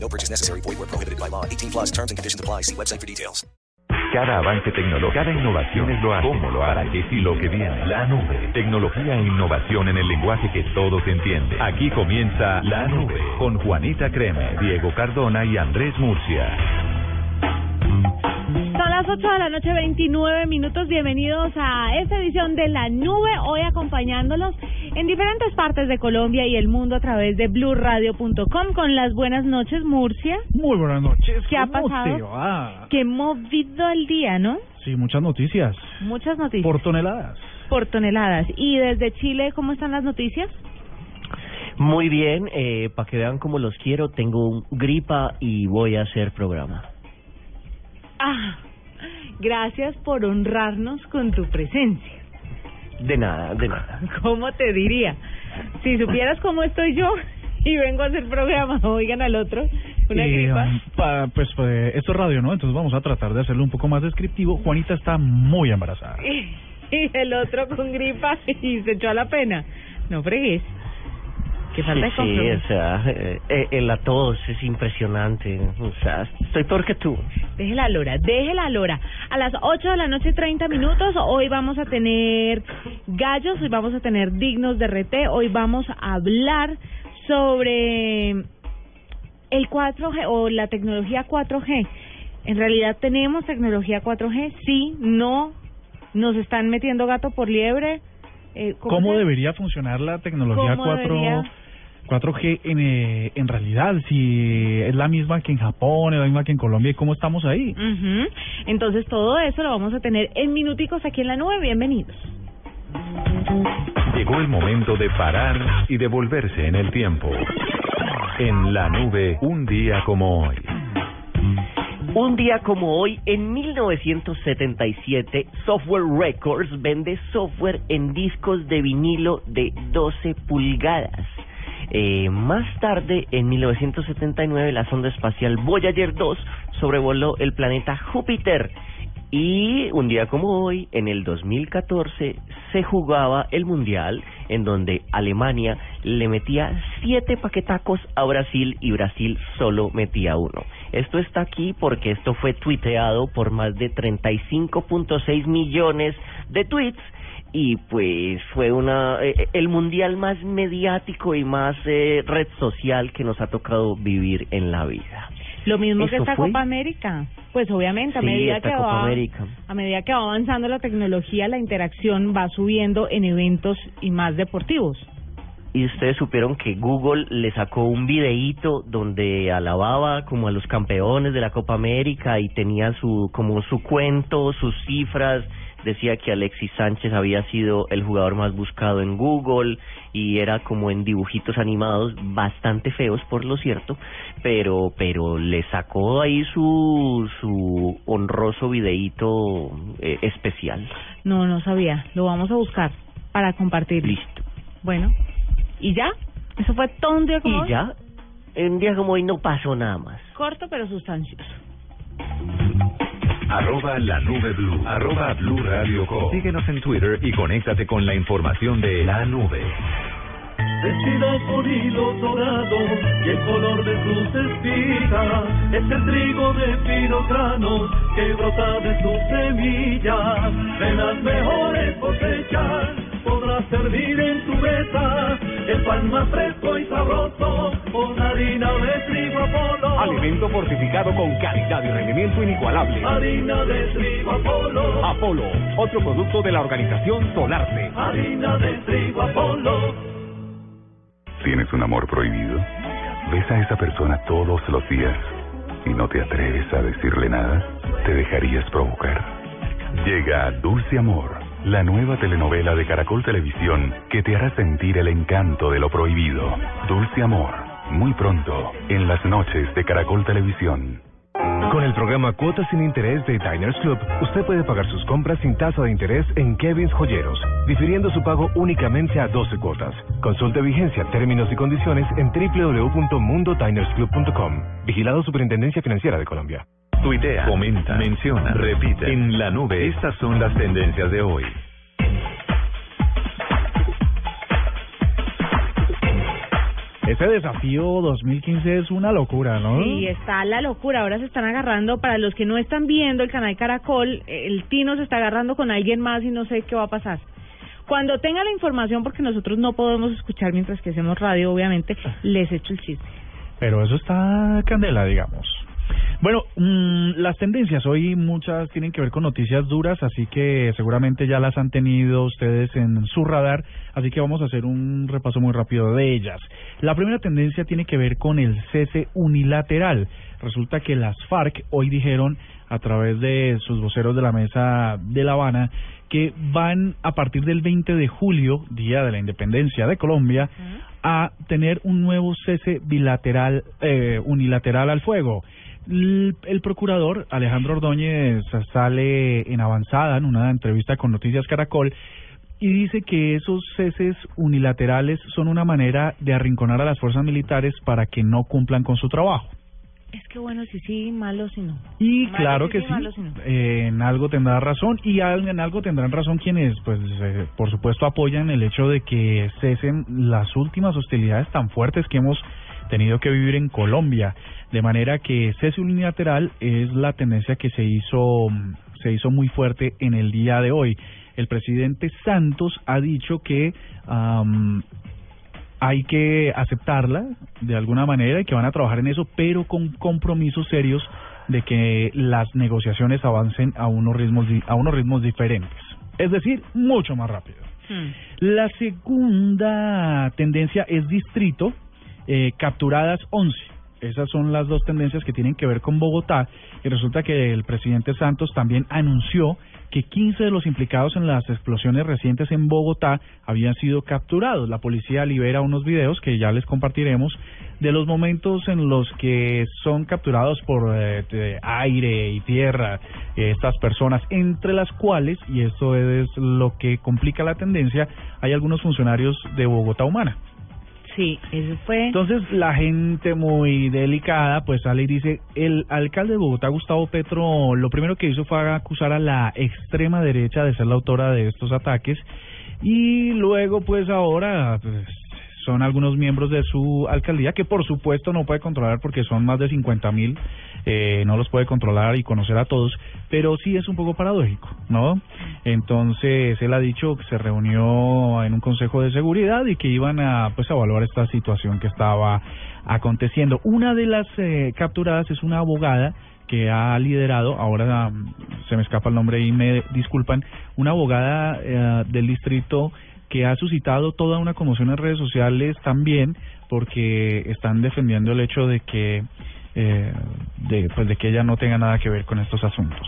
No purchase necessary. Void where prohibited by law. 18 plus terms and conditions apply. See website for details. Cada avance tecnológico, cada innovación es lo hace. ¿Cómo lo hará? ¿Qué sí lo que viene? La nube. Tecnología e innovación en el lenguaje que todos entienden. Aquí comienza La Nube con Juanita Creme, Diego Cardona y Andrés Murcia. Las 8 de la noche, 29 minutos. Bienvenidos a esta edición de La Nube. Hoy acompañándolos en diferentes partes de Colombia y el mundo a través de blurradio.com con las buenas noches, Murcia. Muy buenas noches. ¿Qué ha ¿Cómo pasado? te va? Qué movido el día, ¿no? Sí, muchas noticias. Muchas noticias. Por toneladas. Por toneladas. Y desde Chile, ¿cómo están las noticias? Muy bien, eh, para que vean cómo los quiero, tengo un gripa y voy a hacer programa. Ah, gracias por honrarnos con tu presencia. De nada, de nada. ¿Cómo te diría? Si supieras cómo estoy yo y vengo a hacer programa, oigan al otro, una Eh, gripa. um, pa- pues, pues esto es radio, ¿no? Entonces vamos a tratar de hacerlo un poco más descriptivo. Juanita está muy embarazada. Y, y el otro con gripa y se echó a la pena. No fregues. Qué falta de sí, o sea, eh, eh, la tos es impresionante. O sea, estoy peor que tú. Deje la lora, deje la lora. A las 8 de la noche, 30 minutos. Hoy vamos a tener gallos, hoy vamos a tener dignos de RT. Hoy vamos a hablar sobre el 4G o la tecnología 4G. En realidad tenemos tecnología 4G, sí, no, nos están metiendo gato por liebre. Eh, ¿Cómo se- debería funcionar la tecnología ¿Cómo 4, debería? 4G en, eh, en realidad? Si es la misma que en Japón, es la misma que en Colombia, ¿y cómo estamos ahí? Entonces todo eso lo vamos a tener en minuticos aquí en la nube. Bienvenidos. Llegó el momento de parar y devolverse en el tiempo. En la nube, un día como hoy. Un día como hoy, en 1977, Software Records vende software en discos de vinilo de 12 pulgadas. Eh, más tarde, en 1979, la sonda espacial Voyager 2 sobrevoló el planeta Júpiter. Y un día como hoy, en el 2014, se jugaba el Mundial en donde Alemania le metía siete paquetacos a Brasil y Brasil solo metía uno. Esto está aquí porque esto fue tuiteado por más de 35.6 millones de tweets y pues fue una eh, el mundial más mediático y más eh, red social que nos ha tocado vivir en la vida. Lo mismo que ¿Eso esta fue? Copa América. Pues obviamente a Sí, medida que va a medida que va avanzando la tecnología, la interacción va subiendo en eventos y más deportivos. Y ustedes supieron que Google le sacó un videíto donde alababa como a los campeones de la Copa América y tenía su como su cuento, sus cifras, decía que Alexis Sánchez había sido el jugador más buscado en Google y era como en dibujitos animados bastante feos por lo cierto, pero pero le sacó ahí su su honroso videíto eh, especial. No, no sabía. Lo vamos a buscar para compartir. Listo. Bueno, ¿y ya? Eso fue todo un día como Y hoy? ya, en un día como hoy no pasó nada más. Corto pero sustancioso. Arroba la nube blue. Arroba blue radio com. Síguenos en Twitter y conéctate con la información de la nube. Vestida con hilos dorados y el color de sus espigas es el trigo de finos granos que brota de sus semillas. De las mejores cosechas podrás servir en tu mesa el pan más fresco y sabroso con harina de trigo Apolo. Alimento fortificado con calidad y rendimiento inigualable. Harina de trigo Apolo. Apolo, otro producto de la organización Solarte. Harina de trigo Apolo. ¿Tienes un amor prohibido? ¿Ves a esa persona todos los días y no te atreves a decirle nada? ¿Te dejarías provocar? Llega Dulce Amor, la nueva telenovela de Caracol Televisión que te hará sentir el encanto de lo prohibido. Dulce Amor, muy pronto, en las noches de Caracol Televisión. Con el programa Cuotas sin Interés de Diners Club, usted puede pagar sus compras sin tasa de interés en Kevin's Joyeros, difiriendo su pago únicamente a 12 cuotas. Consulte vigencia, términos y condiciones en www.mundodinersclub.com. Vigilado Superintendencia Financiera de Colombia. Tuitea, comenta, menciona, repite. En la nube, estas son las tendencias de hoy. Ese desafío 2015 es una locura, ¿no? Sí, está la locura. Ahora se están agarrando, para los que no están viendo el canal Caracol, el Tino se está agarrando con alguien más y no sé qué va a pasar. Cuando tenga la información, porque nosotros no podemos escuchar mientras que hacemos radio, obviamente, les echo el chiste. Pero eso está candela, digamos. Bueno, mm, las tendencias hoy muchas tienen que ver con noticias duras, así que seguramente ya las han tenido ustedes en su radar, así que vamos a hacer un repaso muy rápido de ellas. La primera tendencia tiene que ver con el cese unilateral. Resulta que las FARC hoy dijeron a través de sus voceros de la mesa de La Habana que van a partir del 20 de julio, día de la independencia de Colombia, a tener un nuevo cese bilateral, eh, unilateral al fuego. El procurador Alejandro Ordóñez sale en avanzada en una entrevista con Noticias Caracol y dice que esos ceses unilaterales son una manera de arrinconar a las fuerzas militares para que no cumplan con su trabajo. Es que bueno, si sí, malo si no. Y Malo claro si que sí, sí, malo si no. eh, en algo tendrá razón y en algo tendrán razón quienes, pues, eh, por supuesto, apoyan el hecho de que cesen las últimas hostilidades tan fuertes que hemos tenido que vivir en Colombia, de manera que cese unilateral es la tendencia que se hizo se hizo muy fuerte en el día de hoy. El presidente Santos ha dicho que hay que aceptarla de alguna manera y que van a trabajar en eso, pero con compromisos serios de que las negociaciones avancen a unos ritmos a unos ritmos diferentes, es decir, mucho más rápido. Hmm. La segunda tendencia es distrito, eh, capturadas 11. Esas son las dos tendencias que tienen que ver con Bogotá y resulta que el presidente Santos también anunció que 15 de los implicados en las explosiones recientes en Bogotá habían sido capturados. La policía libera unos videos que ya les compartiremos de los momentos en los que son capturados por eh, aire y tierra eh, estas personas, entre las cuales, y esto es lo que complica la tendencia, hay algunos funcionarios de Bogotá Humana. Sí, eso fue. Entonces la gente muy delicada pues sale y dice, el alcalde de Bogotá, Gustavo Petro, lo primero que hizo fue acusar a la extrema derecha de ser la autora de estos ataques y luego pues ahora pues, son algunos miembros de su alcaldía que por supuesto no puede controlar porque son más de 50 mil, eh, no los puede controlar y conocer a todos, pero sí es un poco paradójico, ¿no? Entonces él ha dicho que se reunió en un consejo de seguridad y que iban a pues a evaluar esta situación que estaba aconteciendo. Una de las eh, capturadas es una abogada que ha liderado, ahora mm, se me escapa el nombre y me disculpan, una abogada eh, del distrito que ha suscitado toda una conmoción en redes sociales también porque están defendiendo el hecho de que eh, de, pues de que ella no tenga nada que ver con estos asuntos.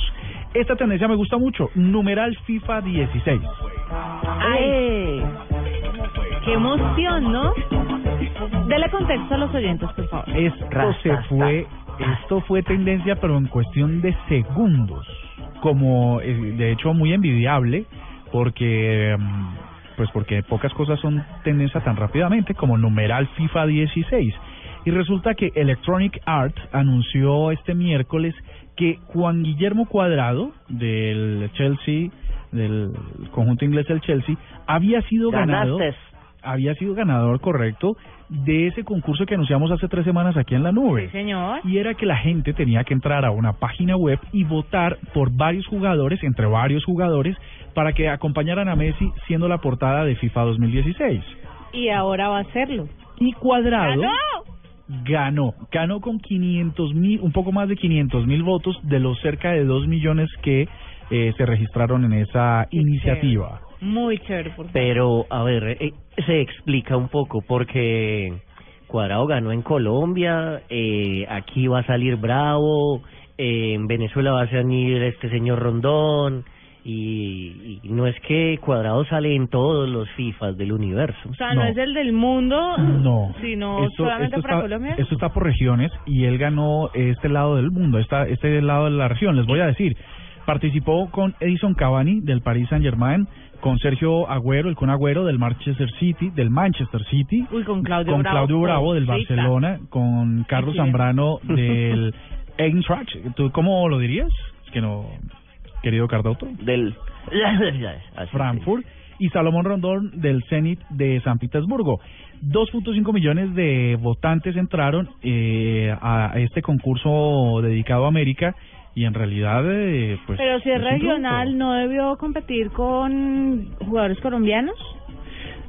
Esta tendencia me gusta mucho. Numeral FIFA 16. ¡Ay! ¡Qué emoción, ¿no? Dele contexto a los oyentes, por favor. Esto se fue, esto fue tendencia, pero en cuestión de segundos. Como, eh, de hecho, muy envidiable, porque, mm, pues porque pocas cosas son tendencia tan rápidamente como numeral FIFA 16. Y resulta que Electronic Arts anunció este miércoles que Juan Guillermo Cuadrado del Chelsea, del conjunto inglés del Chelsea, había sido ganado. Había sido ganador correcto de ese concurso que anunciamos hace tres semanas aquí en la nube. Señor. Y era que la gente tenía que entrar a una página web y votar por varios jugadores, entre varios jugadores, para que acompañaran a Messi siendo la portada de FIFA 2016. Y ahora va a hacerlo. Y Cuadrado ¡Ganó! ganó, ganó con 500 mil, un poco más de 500 mil votos de los cerca de 2 millones que eh, se registraron en esa iniciativa. Muy chévere, por favor. Pero, a ver, eh, se explica un poco porque Cuadrado ganó en Colombia, eh, aquí va a salir Bravo, eh, en Venezuela va a salir este señor Rondón, Y, y no es que Cuadrado sale en todos los FIFAs del universo. O sea, no, No. es el del mundo, No. sino Esto- solamente esto para está, Colombia. Esto está por regiones y él ganó este lado del mundo, esta, este lado de la región. Les voy a decir, participó con Edison Cavani del Paris Saint Germain, con Sergio Agüero, el con Agüero del Manchester City, del Manchester City, Uy, con Claudio con Bravo. Claudio Bravo del Barcelona, con Carlos. Zambrano del Eintracht. ¿Tú cómo lo dirías? Es que no, querido Cardoto. Del... Frankfurt y Salomón Rondón del Zenit de San Petersburgo. 2.5 millones de votantes entraron eh, a este concurso dedicado a América y en realidad eh, pues Pero si es regional. ¿no debió competir con jugadores colombianos?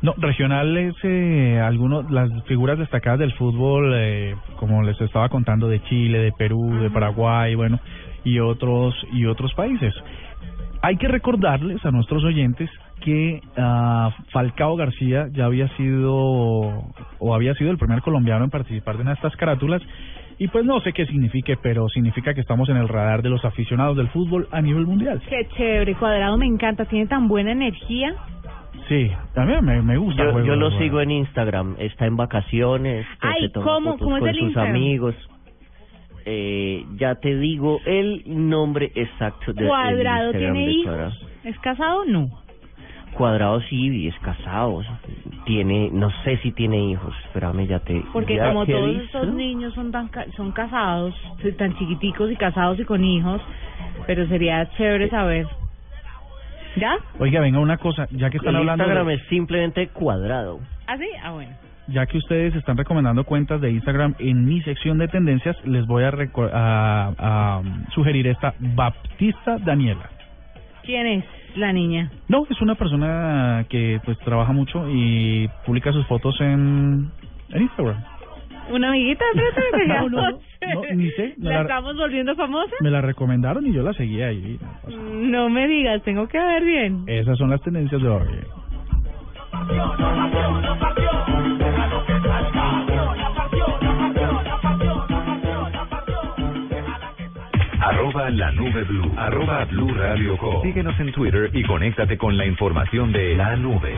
no regional es eh, algunos las figuras destacadas del fútbol eh, como les estaba contando de Chile de Perú de Paraguay bueno y otros y otros países Hay que recordarles a nuestros oyentes que ah, Falcao García ya había sido o había sido el primer colombiano en participar de una de estas carátulas y pues no sé qué signifique, pero significa que estamos en el radar de los aficionados del fútbol a nivel mundial. Qué chévere, Cuadrado me encanta, tiene tan buena energía. Sí, a mí me, me gusta. Yo, juego yo lo balón. sigo en Instagram, está en vacaciones, Ay, se toma ¿cómo? fotos ¿Cómo es con el sus Instagram? amigos. Eh, ya te digo el nombre exacto de Cuadrado tiene de hijos. ¿Es casado? No. Cuadrado sí, es casado, tiene, no sé si tiene hijos, espérame, ya te... Porque ya como te todos estos niños son tan ca- son casados, tan chiquiticos y casados y con hijos, pero sería chévere saber. ¿Ya? Oiga, venga una cosa, ya que están el hablando, Instagram de- es simplemente cuadrado. ¿Ah, sí? Ah, bueno. ya que ustedes están recomendando cuentas de Instagram en mi sección de tendencias, les voy a, a- a sugerir esta Baptista Daniela. ¿Quién es la niña? No, es una persona que pues trabaja mucho y publica sus fotos en, en Instagram. ¿Una amiguita frente? No, no, no, no, ni sé, me ¿La la- estamos volviendo famosa? Me la recomendaron y yo la seguí ahí. No me digas, tengo que ver bien. Esas son las tendencias de hoy. Arroba la nube blue. Arroba blue radio com. Síguenos en Twitter y conéctate con la información de la nube.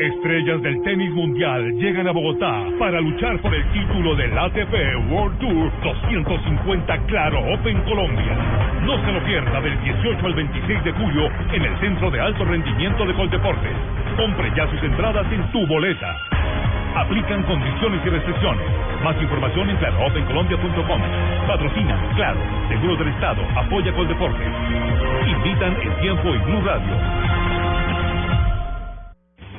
Estrellas del tenis mundial llegan a Bogotá para luchar por el título del ATP World Tour 250 Claro Open Colombia. No se lo pierda del 18 al 26 de julio en el Centro de Alto Rendimiento de Coldeportes. Compre ya sus entradas en tu boleta. Aplican condiciones y restricciones. Más información en claroopencolombia.com. Patrocina, claro, Seguros del Estado, apoya Coldeportes. Invitan el tiempo y Blue Radio.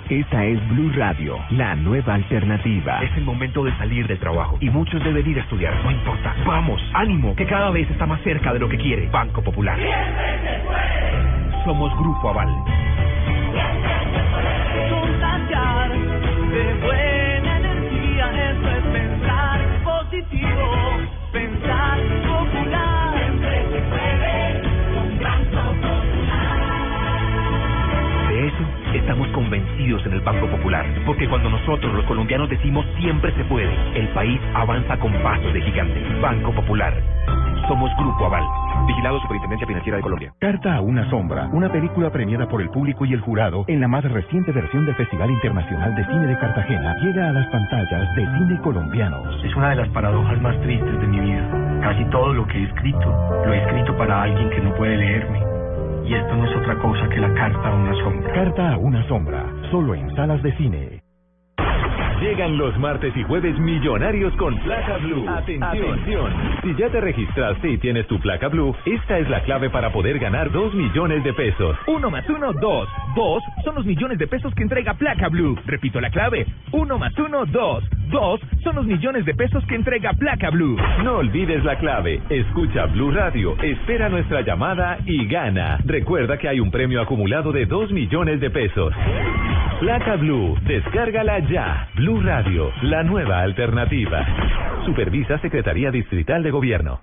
Esta es Blue Radio, la nueva alternativa. Es el momento de salir del trabajo y muchos deben ir a estudiar. No importa. Vamos, ánimo, que cada vez está más cerca de lo que quiere. Banco Popular. Somos Grupo Aval. Estamos convencidos en el Banco Popular, porque cuando nosotros los colombianos decimos siempre se puede, el país avanza con pasos de gigante. Banco Popular. Somos Grupo Aval. Vigilado Superintendencia Financiera de Colombia. Carta a una sombra, una película premiada por el público y el jurado en la más reciente versión del Festival Internacional de Cine de Cartagena, llega a las pantallas de cine colombianos. Es una de las paradojas más tristes de mi vida. Casi todo lo que he escrito, lo he escrito para alguien que no puede leerme. Y esto no es otra cosa que la carta a una sombra. Carta a una sombra, solo en salas de cine. Llegan los martes y jueves millonarios con placa blue. Atención. Si ya te registraste y tienes tu placa blue, esta es la clave para poder ganar 2 millones de pesos. Uno más uno, dos. Dos son los millones de pesos que entrega Placa Blue. Repito la clave. Uno más uno, dos. Dos son los millones de pesos que entrega Placa Blue. No olvides la clave. Escucha Blue Radio, espera nuestra llamada y gana. Recuerda que hay un premio acumulado de 2 millones de pesos. Placa Blue, descárgala ya. Blue Radio, la nueva alternativa. Supervisa Secretaría Distrital de Gobierno.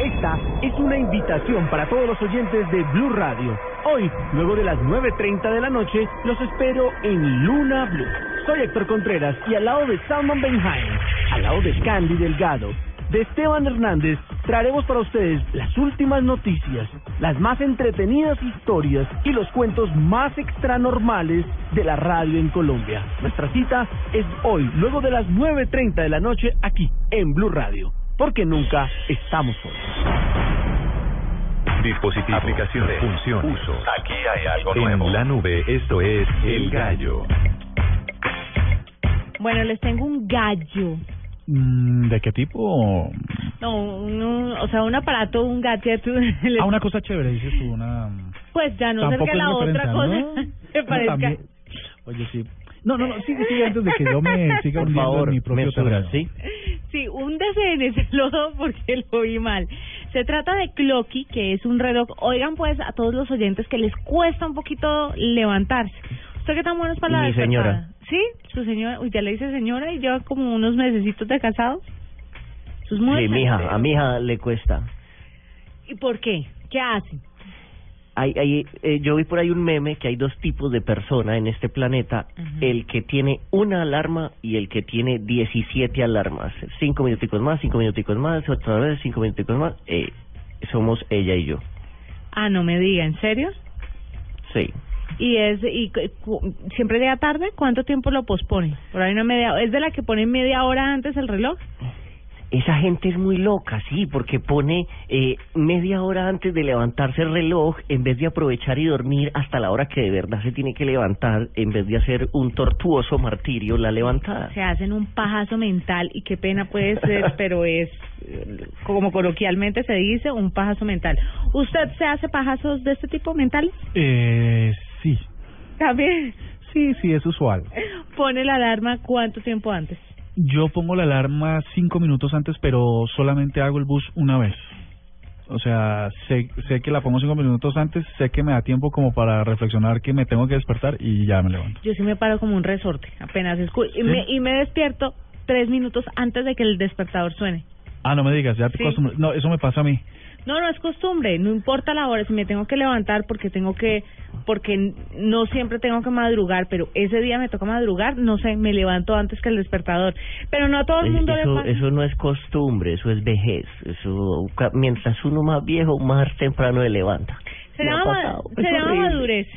Esta es una invitación para todos los oyentes de Blue Radio. Hoy, luego de las 9.30 de la noche, los espero en Luna Blue. Soy Héctor Contreras y al lado de Salman Benhaim, al lado de Candy Delgado, de Esteban Hernández, traeremos para ustedes las últimas noticias, las más entretenidas historias y los cuentos más extranormales de la radio en Colombia. Nuestra cita es hoy, luego de las 9.30 de la noche, aquí en Blue Radio, porque nunca estamos solos. Dispositivos, aplicaciones, funciones, usos. Aquí hay algo En nuevo. la nube, esto es El Gallo. Bueno, les tengo un gallo. Mm, ¿De qué tipo? No, un- un- o sea, un aparato, un gadget. Ah, una cosa chévere, dices tú, una... Pues ya no sé Tampoco que la otra cosa ¿no? me No, parezca. también. Oye, sí. No, no, no, sigue, sigue antes de que yo me siga Por favor, en mi propio terreno. ¿sí? Sí, un lo porque lo vi mal. Se trata de Clocky, que es un reloj. Oigan, pues, a todos los oyentes que les cuesta un poquito levantarse. ¿Usted qué tan bueno es para la Mi despertada? señora. ¿Sí? Su señora. Uy, ya le dice señora y lleva como unos mesecitos de casado. Sus Sí, mija, a mi hija le cuesta. ¿Y por qué? ¿Qué hace? Hay, hay, eh, yo vi por ahí un meme que hay dos tipos de persona en este planeta, el que tiene una alarma y el que tiene 17 alarmas. Cinco minuticos más, cinco minuticos más, otra vez, cinco minuticos más. Eh, somos ella y yo. Ah, no me diga, ¿en serio? Sí. ¿Y es y cu- cu- siempre llega tarde? ¿Cuánto tiempo lo pospone? Por ahí una media ¿Es de la que pone media hora antes el reloj? Esa gente es muy loca, sí, porque pone eh, media hora antes de levantarse el reloj, en vez de aprovechar y dormir hasta la hora que de verdad se tiene que levantar, en vez de hacer un tortuoso martirio la levantada. Se hacen un pajazo mental y qué pena puede ser, pero es, como coloquialmente se dice, un pajazo mental. ¿Usted se hace pajazos de este tipo mentales? Eh, sí. También Sí, sí, es usual. pone la alarma cuánto tiempo antes. Yo pongo la alarma cinco minutos antes, pero solamente hago el bus una vez. O sea, sé, sé que la pongo cinco minutos antes, sé que me da tiempo como para reflexionar que me tengo que despertar y ya me levanto. Yo sí me paro como un resorte, apenas escu y, me, y me despierto tres minutos antes de que el despertador suene. Ah, no me digas, ya te Sí. acostumbras. No, eso me pasa a mí. No, no es costumbre, no importa la hora, si me tengo que levantar porque tengo que, porque no siempre tengo que madrugar, pero ese día me toca madrugar, no sé, me levanto antes que el despertador. Pero no a todo el mundo le eso, pasa. eso no es costumbre, eso es vejez. Eso mientras uno más viejo, más temprano se levanta. Se llama, se llama madurez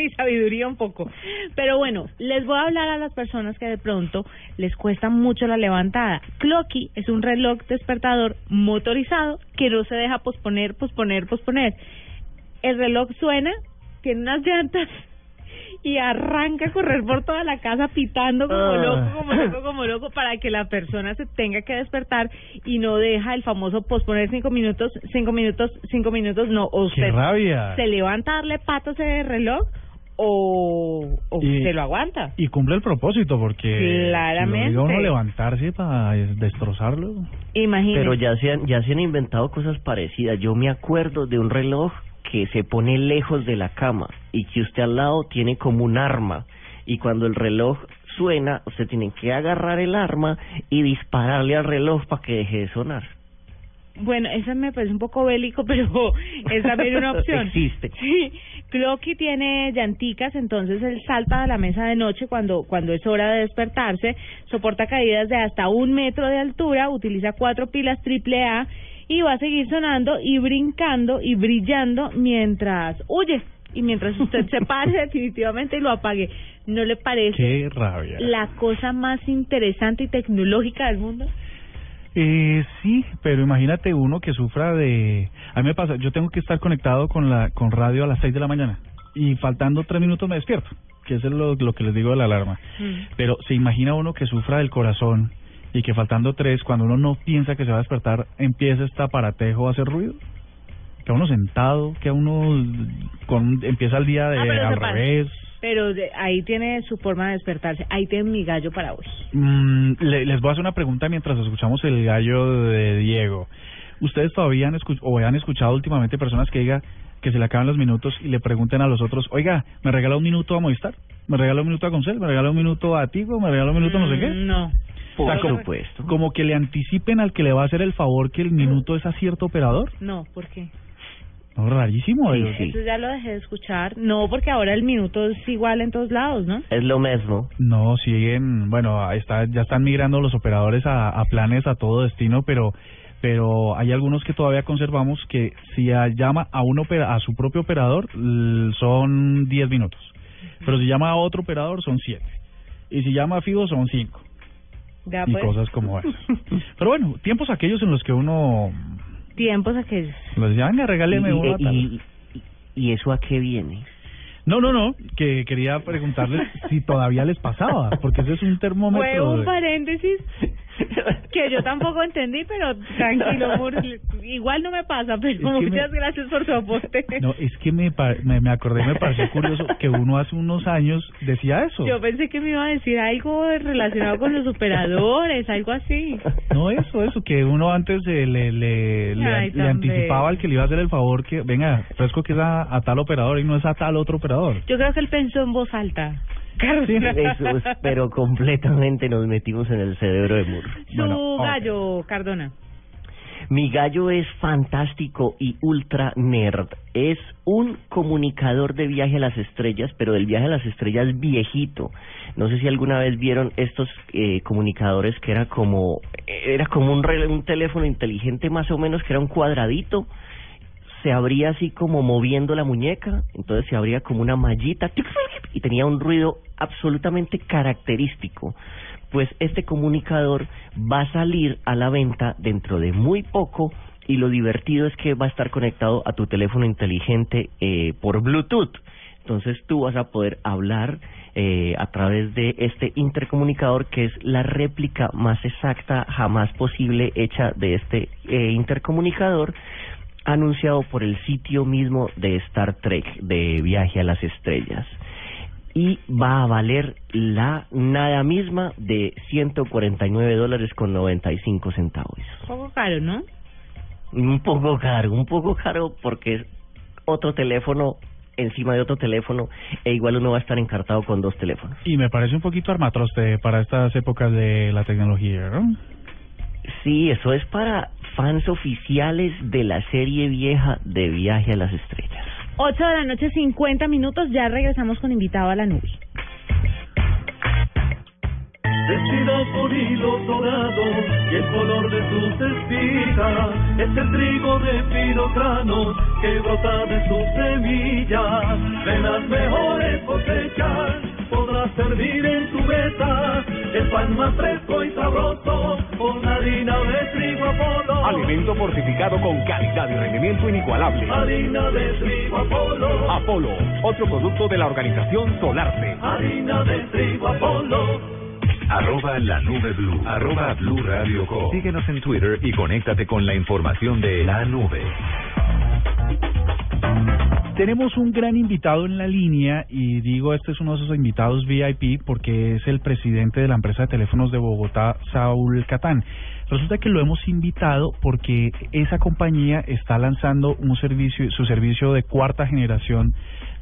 y sabiduría un poco. Pero bueno, les voy a hablar a las personas que de pronto les cuesta mucho la levantada. Clocky es un reloj despertador motorizado que no se deja posponer, posponer, posponer. El reloj suena, tiene unas llantas y arranca a correr por toda la casa pitando como Ah. loco, como loco, como loco, para que la persona se tenga que despertar y no deja el famoso posponer cinco minutos, cinco minutos, cinco minutos, no, o ¡Qué usted rabia! se levanta a darle patas ese reloj o, o Y- se lo aguanta. Y cumple el propósito, porque Claramente. si lo uno levantarse para destrozarlo. Imagínese. Pero ya se, han, ya se han inventado cosas parecidas. Yo me acuerdo de un reloj que se pone lejos de la cama y que usted al lado tiene como un arma. Y cuando el reloj suena, usted tiene que agarrar el arma y dispararle al reloj para que deje de sonar. Bueno, esa me parece un poco bélico, pero es también una opción. Existe. Sí, Clocky tiene llanticas, entonces él salta de la mesa de noche cuando, cuando es hora de despertarse, soporta caídas de hasta un metro de altura, utiliza cuatro pilas triple A y va a seguir sonando y brincando y brillando mientras huye y mientras usted se pare definitivamente y lo apague. ¿No le parece ¡Qué rabia! la cosa más interesante y tecnológica del mundo? Eh, sí, pero imagínate uno que sufra de... A mí me pasa, yo tengo que estar conectado con la con radio a las 6 de la mañana y faltando tres minutos me despierto, que eso es lo, lo que les digo de la alarma. Pero se imagina uno que sufra del corazón y que faltando tres, cuando uno no piensa que se va a despertar, empieza este aparatejo a hacer ruido. Que a uno sentado, que a uno con, empieza el día de Ah, pero al revés. Pero de- ahí tiene su forma de despertarse. Ahí tiene mi gallo para hoy. Mm, le- les voy a hacer una pregunta mientras escuchamos el gallo de Diego. ¿Ustedes todavía han, escu- o han escuchado últimamente personas que digan que se le acaban los minutos y le pregunten a los otros, oiga, ¿me regala un minuto a Movistar? ¿Me regala un minuto a Concel? ¿Me regala un minuto a Tigo? ¿Me regala un minuto a no sé qué? Mm, No. Por como, supuesto. como que le anticipen al que le va a hacer el favor que el minuto es a cierto operador. No, ¿por qué? No, rarísimo. Sí, sí. Eso ya lo dejé de escuchar. No, porque ahora el minuto es igual en todos lados, ¿no? Es lo mismo. No, siguen, bueno, está, ya están migrando los operadores a, a planes a todo destino, pero pero hay algunos que todavía conservamos que si a- llama a un opera, a su propio operador son 10 minutos, pero si llama a otro operador son 7 y si llama a Fido son 5 Ya y pues. cosas como esas. Pero bueno, tiempos aquellos en los que uno Tiempos aquellos. les decía, venga, regáleme Y- una y- tal". y- ¿Y eso a qué viene? No, no, no, que quería preguntarles si todavía les pasaba, porque ese es un Fue termómetro. un de- paréntesis que yo tampoco entendí, pero tranquilo, Mur, igual no me pasa, pero que me- muchas gracias por su aporte. No, es que me, me, me acordé, me pareció curioso que uno hace unos años decía eso. Yo pensé que me iba a decir algo relacionado con los operadores, algo así. No, eso, eso, que uno antes le, le, le, Ay, le anticipaba al que le iba a hacer el favor que, venga, fresco que es a, a tal operador y no es a tal otro operador. Yo creo que él pensó en voz alta. Eso es, pero completamente nos metimos en el cerebro de Moore. Su gallo, Cardona. Mi gallo es fantástico y ultra nerd. Es un comunicador de viaje a las estrellas, pero del viaje a las estrellas viejito. No sé si alguna vez vieron estos eh, comunicadores que era como era como un teléfono inteligente más o menos que era un cuadradito. Se abría así como moviendo la muñeca, entonces se abría como una mallita y tenía un ruido absolutamente característico pues este comunicador va a salir a la venta dentro de muy poco y lo divertido es que va a estar conectado a tu teléfono inteligente eh, por Bluetooth. Entonces tú vas a poder hablar eh, a través de este intercomunicador que es la réplica más exacta jamás posible hecha de este eh, intercomunicador anunciado por el sitio mismo de Star Trek de Viaje a las Estrellas y va a valer la nada misma de 149 dólares con 95 centavos. Un poco caro, ¿no? Un poco caro, un poco caro porque es otro teléfono encima de otro teléfono e igual uno va a estar encartado con dos teléfonos. Y me parece un poquito armatroste para estas épocas de la tecnología, ¿no? Sí, eso es para fans oficiales de la serie vieja de Viaje a las Estrellas. 8 de la noche, 50 minutos. Ya regresamos con invitado a la nube. Vestida con hilo dorado y el color de sus espigas es el trigo de fino grano que brota de sus semillas. De las mejores cosechas servir en tu mesa el pan más fresco y sabroso con harina de trigo Apolo. Alimento fortificado con calidad y rendimiento inigualable. Harina de trigo Apolo. Apolo, otro producto de la organización Solarte. Harina de trigo Apolo. Arroba la nube blue. Arroba blue radio com. Síguenos en Twitter y conéctate con la información de la nube. Tenemos un gran invitado en la línea y digo, este es uno de esos invitados VIP porque es el presidente de la empresa de teléfonos de Bogotá, Saúl Catán. Resulta que lo hemos invitado porque esa compañía está lanzando un servicio, su servicio de cuarta generación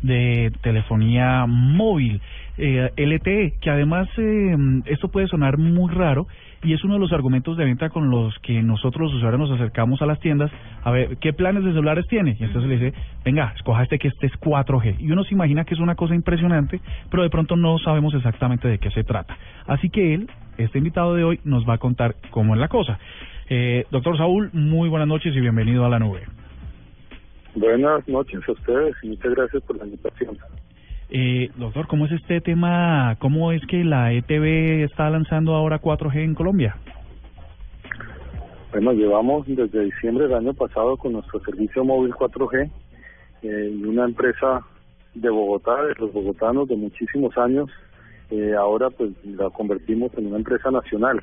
de telefonía móvil, eh, LTE, que además eh, esto puede sonar muy raro y es uno de los argumentos de venta con los que nosotros los usuarios nos acercamos a las tiendas a ver qué planes de celulares tiene y entonces le dice, venga, escoja este que este es 4G y uno se imagina que es una cosa impresionante, pero de pronto no sabemos exactamente de qué se trata. Así que él, este invitado de hoy, nos va a contar cómo es la cosa. Eh, doctor Saúl, muy buenas noches y bienvenido a la nube. Buenas noches a ustedes y muchas gracias por la invitación. Eh, doctor, ¿cómo es este tema? ¿Cómo es que la ETV está lanzando ahora 4G en Colombia? Bueno, llevamos desde diciembre del año pasado con nuestro servicio móvil 4G eh, y una empresa de Bogotá, de los bogotanos de muchísimos años, eh, ahora pues la convertimos en una empresa nacional.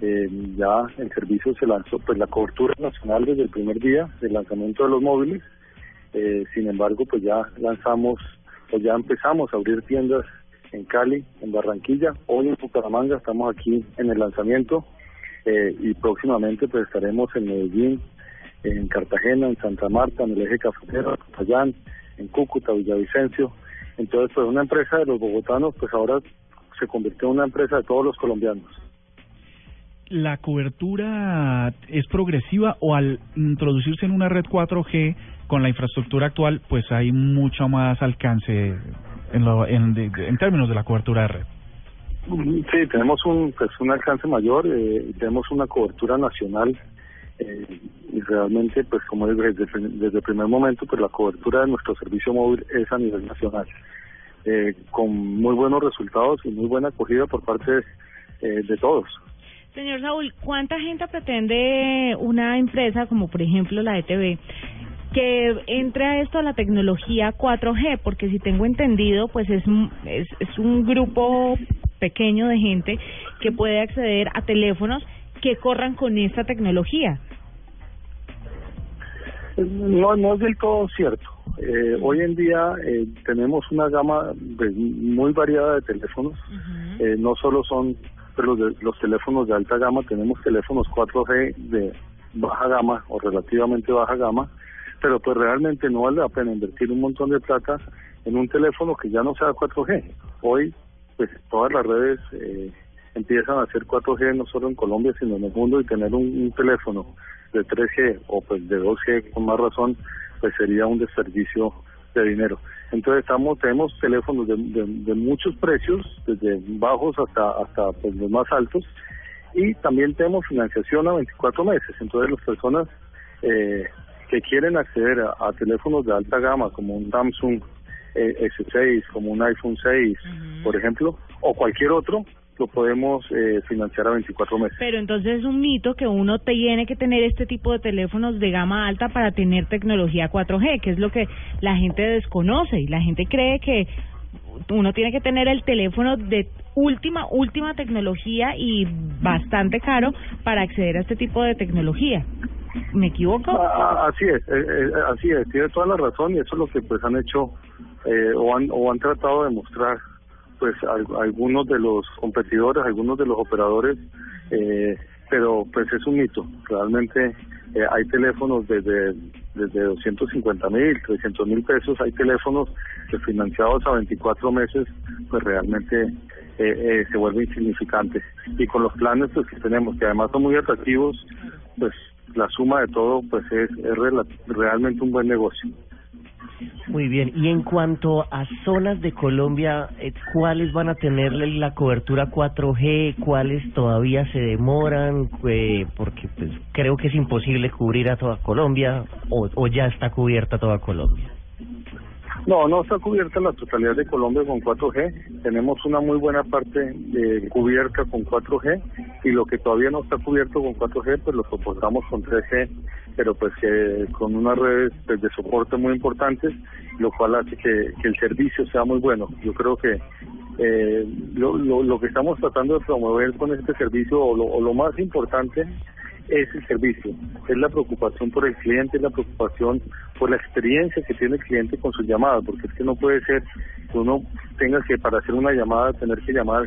Eh, ya el servicio se lanzó, pues la cobertura nacional desde el primer día del lanzamiento de los móviles. Eh, sin embargo, pues ya lanzamos, pues ya empezamos a abrir tiendas en Cali, en Barranquilla, hoy en Bucaramanga, estamos aquí en el lanzamiento eh, y próximamente pues estaremos en Medellín, en Cartagena, en Santa Marta, en el eje cafetero, en Popayán, en Cúcuta, Villavicencio. Entonces, pues una empresa de los bogotanos, pues ahora se convirtió en una empresa de todos los colombianos. ¿La cobertura es progresiva o al introducirse en una red 4G con la infraestructura actual, pues hay mucho más alcance en, lo, en, términos de la cobertura de red? Sí, tenemos un, pues, un alcance mayor, eh, tenemos una cobertura nacional eh, y realmente, pues como desde, desde el primer momento, pues la cobertura de nuestro servicio móvil es a nivel nacional, eh, con muy buenos resultados y muy buena acogida por parte eh, de todos. Señor Saúl, ¿cuánta gente pretende una empresa como por ejemplo la ETV que entre a esto a la tecnología 4G? Porque si tengo entendido, pues es, un- es, es un grupo pequeño de gente que puede acceder a teléfonos que corran con esta tecnología. No, no es del todo cierto. Eh, hoy en día eh, tenemos una gama pues, muy variada de teléfonos. Eh, no solo son los, de- los teléfonos de alta gama, tenemos teléfonos 4G de baja gama o relativamente baja gama, pero pues realmente no vale la pena invertir un montón de plata en un teléfono que ya no sea 4G. Hoy, pues todas las redes eh, empiezan a ser 4G no solo en Colombia, sino en el mundo y tener un, un teléfono de 3G o pues de 2G con más razón, pues sería un desperdicio de dinero. Entonces estamos tenemos teléfonos de, de, de muchos precios, desde bajos hasta hasta pues, los más altos y también tenemos financiación a 24 meses. Entonces las personas eh, que quieren acceder a, a teléfonos de alta gama como un Samsung eh, S6, como un iPhone 6, por ejemplo, o cualquier otro, lo podemos eh, financiar a 24 meses. Pero entonces es un mito que uno tiene que tener este tipo de teléfonos de gama alta para tener tecnología 4G, que es lo que la gente desconoce y la gente cree que uno tiene que tener el teléfono de última, última tecnología y bastante caro para acceder a este tipo de tecnología. ¿Me equivoco? Ah, Así es, eh, eh, así es, tiene toda la razón y eso es lo que pues han hecho eh, o, han, o han tratado de mostrar pues al- algunos de los competidores, algunos de los operadores, eh, pero pues es un mito, realmente eh, hay teléfonos desde desde 250 mil, 300 mil pesos, hay teléfonos que financiados a 24 meses pues realmente eh, eh, se vuelve insignificante y con los planes pues que tenemos que además son muy atractivos pues la suma de todo pues es, es realmente un buen negocio. Muy bien, y en cuanto a zonas de Colombia, eh, ¿cuáles van a tener la cobertura 4G? ¿Cuáles todavía se demoran? Eh, porque pues, creo que es imposible cubrir a toda Colombia o, o ya está cubierta toda Colombia. No, no está cubierta la totalidad de Colombia con 4G. Tenemos una muy buena parte eh, cubierta con 4G y lo que todavía no está cubierto con 4G, pues lo soportamos con 3G, pero pues que con unas redes pues, de soporte muy importantes, lo cual hace que, que el servicio sea muy bueno. Yo creo que eh, lo, lo, lo que estamos tratando de promover con este servicio, o lo, o lo más importante, es el servicio, es la preocupación por el cliente, es la preocupación por la experiencia que tiene el cliente con su llamada, porque es que no puede ser que uno tenga que para hacer una llamada tener que llamar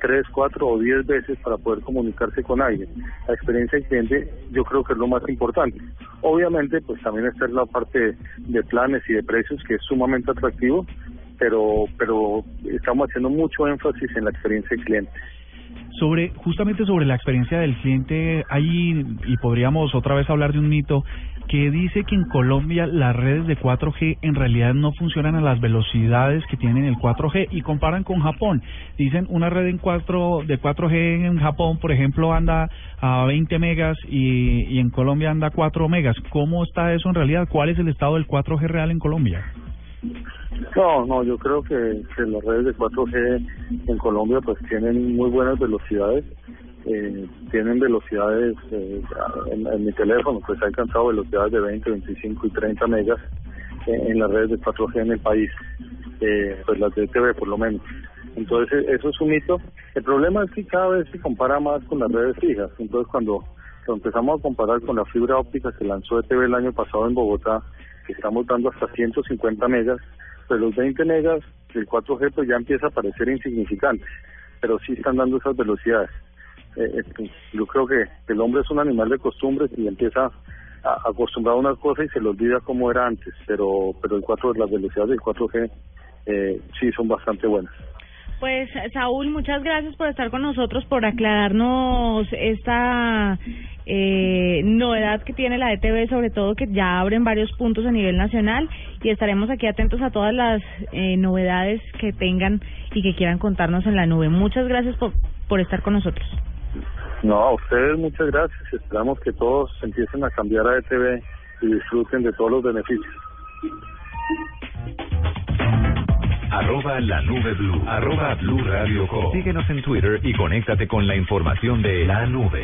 tres, cuatro o diez veces para poder comunicarse con alguien. La experiencia del cliente yo creo que es lo más importante. Obviamente pues también está la parte de planes y de precios que es sumamente atractivo, pero pero estamos haciendo mucho énfasis en la experiencia del cliente. Sobre, justamente sobre la experiencia del cliente, hay, y podríamos otra vez hablar de un mito, que dice que en Colombia las redes de 4G en realidad no funcionan a las velocidades que tienen el 4G y comparan con Japón. Dicen una red en 4, de 4G en Japón, por ejemplo, anda a 20 megas y, y en Colombia anda a 4 megas. ¿Cómo está eso en realidad? ¿Cuál es el estado del 4G real en Colombia? No, no, yo creo que, las redes de 4G en Colombia pues tienen muy buenas velocidades, eh, tienen velocidades, eh, en, mi teléfono pues ha alcanzado velocidades de 20, 25 y 30 megas en, las redes de 4G en el país, eh, pues las de TV por lo menos. Entonces eso es un mito. El problema es que cada vez se compara más con las redes fijas, entonces cuando, cuando empezamos a comparar con la fibra óptica que lanzó ETV el año pasado en Bogotá, que estamos dando hasta 150 megas, pues los 20 megas del 4G pues ya empieza a parecer insignificante, pero sí están dando esas velocidades. Eh, eh, pues, yo creo que el hombre es un animal de costumbres y empieza a acostumbrar a una cosa y se le olvida cómo era antes, pero pero el 4 las velocidades del 4G eh, sí son bastante buenas. Pues Saúl, muchas gracias por estar con nosotros, por aclararnos esta eh, novedad que tiene la ETV, sobre todo que ya abren varios puntos a nivel nacional y estaremos aquí atentos a todas las eh, novedades que tengan y que quieran contarnos en la nube. Muchas gracias por, por estar con nosotros. No, a ustedes muchas gracias. Esperamos que todos empiecen a cambiar a ETV y disfruten de todos los beneficios. Arroba la nube blue. Arroba blue radio com. Síguenos en Twitter y conéctate con la información de la nube.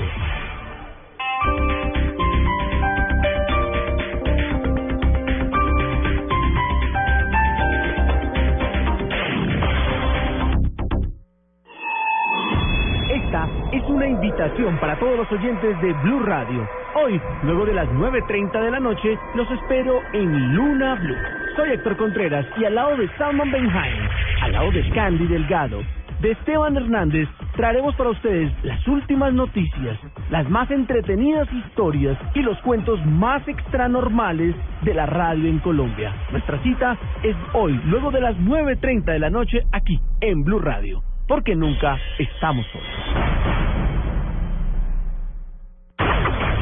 Es una invitación para todos los oyentes de Blue Radio. Hoy, luego de las 9.30 de la noche, los espero en Luna Blue. Soy Héctor Contreras y al lado de Salman Benjamin, al lado de Candy Delgado, de Esteban Hernández, traeremos para ustedes las últimas noticias, las más entretenidas historias y los cuentos más extranormales de la radio en Colombia. Nuestra cita es hoy, luego de las 9.30 de la noche, aquí en Blue Radio, porque nunca estamos solos.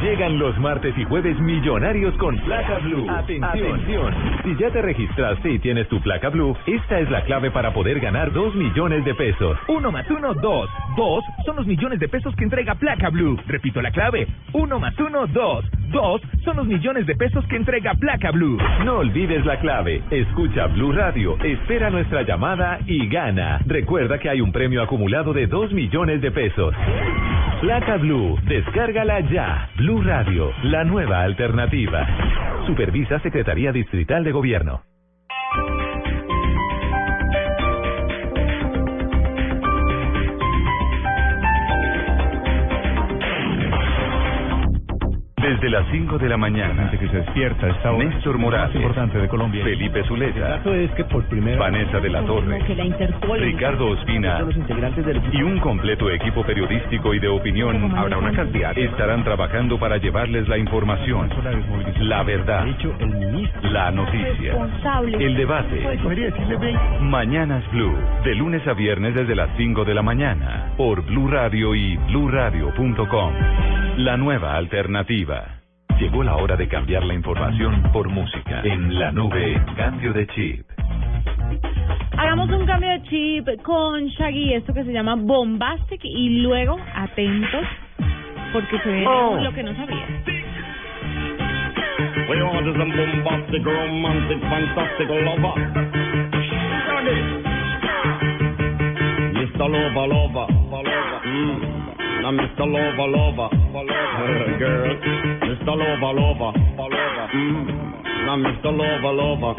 Llegan los martes y jueves millonarios con placa blue. Atención. Si ya te registraste y tienes tu placa blue, esta es la clave para poder ganar 2 millones de pesos. Uno más uno, dos. Dos son los millones de pesos que entrega Placa Blue. Repito la clave. Uno más uno, dos. Dos son los millones de pesos que entrega Placa Blue. No olvides la clave. Escucha Blue Radio, espera nuestra llamada y gana. Recuerda que hay un premio acumulado de 2 millones de pesos. Placa Blue, descárgala ya. Blue Radio, la nueva alternativa. Supervisa Secretaría Distrital de Gobierno. Desde las 5 de la mañana, que se despierta esta hora. Néstor Morales, más importante de Colombia. Felipe Zuleta, es que por primera Vanessa de la Torre, la. Ricardo Ospina y un completo equipo periodístico y de opinión Habrá una cantidad estarán trabajando para llevarles la información, la verdad, la noticia, el debate. Mañanas Blue, de lunes a viernes desde las 5 de la mañana, por Blue Radio y bluradio.com. La nueva alternativa. Llegó la hora de cambiar la información por música. En la nube, cambio de chip. Hagamos un cambio de chip con Shaggy, esto que se llama Bombastic, y luego, atentos, porque se ve Oh. lo que no sabía. We order some bombastic, romantic, fantastic lover. Mr. Lover, lover, mm. Now Mr. Lover, lover, girl. Mr. Lover, lover, mm. Now Mr. Lover, lover.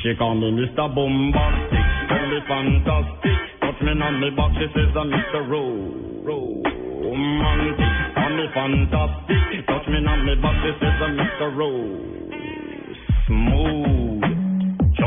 She call me Mr. Bombastic, call me fantastic. Touch me on me back, she says I'm Mr. Ro, romantic, call me fantastic. Touch me on me back, she says I'm Mr. Rose. Smooth,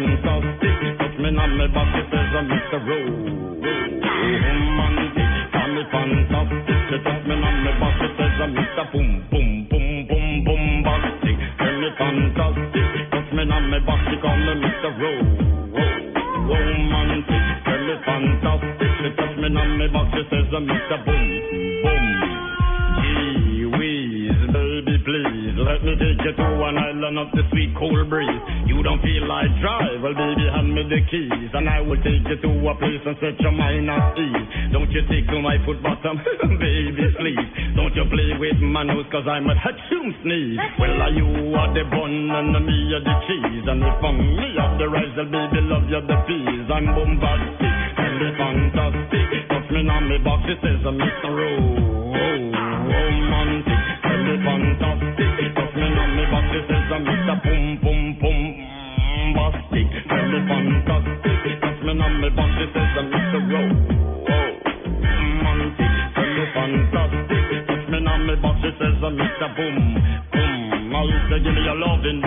me fantastic. Touch me on my back, it says I'm Mr. Rose. Romantic, call me fantastic. Touch me on my back, says I'm Mr. Boom, boom, boom, boom. Tell me fantastic. Touch me she me Mr. Tell me fantastic. Touch me she says I'm Mr. Boom, boom. Let me take you to an island of the sweet cool breeze. You don't feel like drive, well, baby, hand me the keys, and I will take you to a place and set your mind at ease. Don't you tickle my foot bottom, baby, please. Don't you play with my nose, cause I'm a hatchoon sneeze. Well, are you are the bun and me are the cheese, and if I'm me are the rice, well, baby, love you the peas. I'm bombastic, and the fantastic. Touch me on me box, it says I'm Mr. Rowe. Oh, romantic, tell me fantastic. Montage, touch me my says I'm Mr. Oh, fantastic, touch me my says I'm Mr. Boom. Boom, I'll give me your lovin',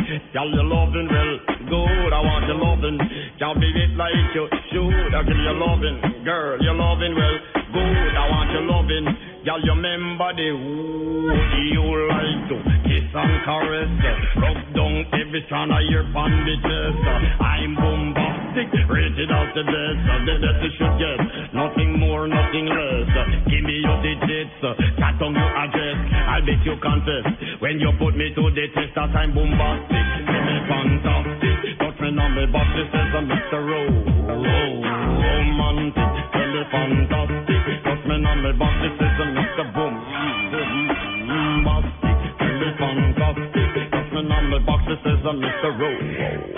your lovin' well, good, I want your lovin', can't be it like you should, I give you lovin', girl, your lovin' well, good, I want your lovin' y'all remember the who you like to kiss and caress, rub down every strand of your bandages. I'm bombastic, rated out the best, the best you should get. Nothing more, nothing less. Give me your digits, cat on your address. I'll bet you confess when you put me to the test that I'm bombastic. Give me fantastic, touch me on the box, this is a Mr. Rowe. Romantic, tell me fantastic, touch me on the box, this is a Mr. Boom. Boom, bastic, tell me fantastic, touch me on the box, this is a Mr. Rowe.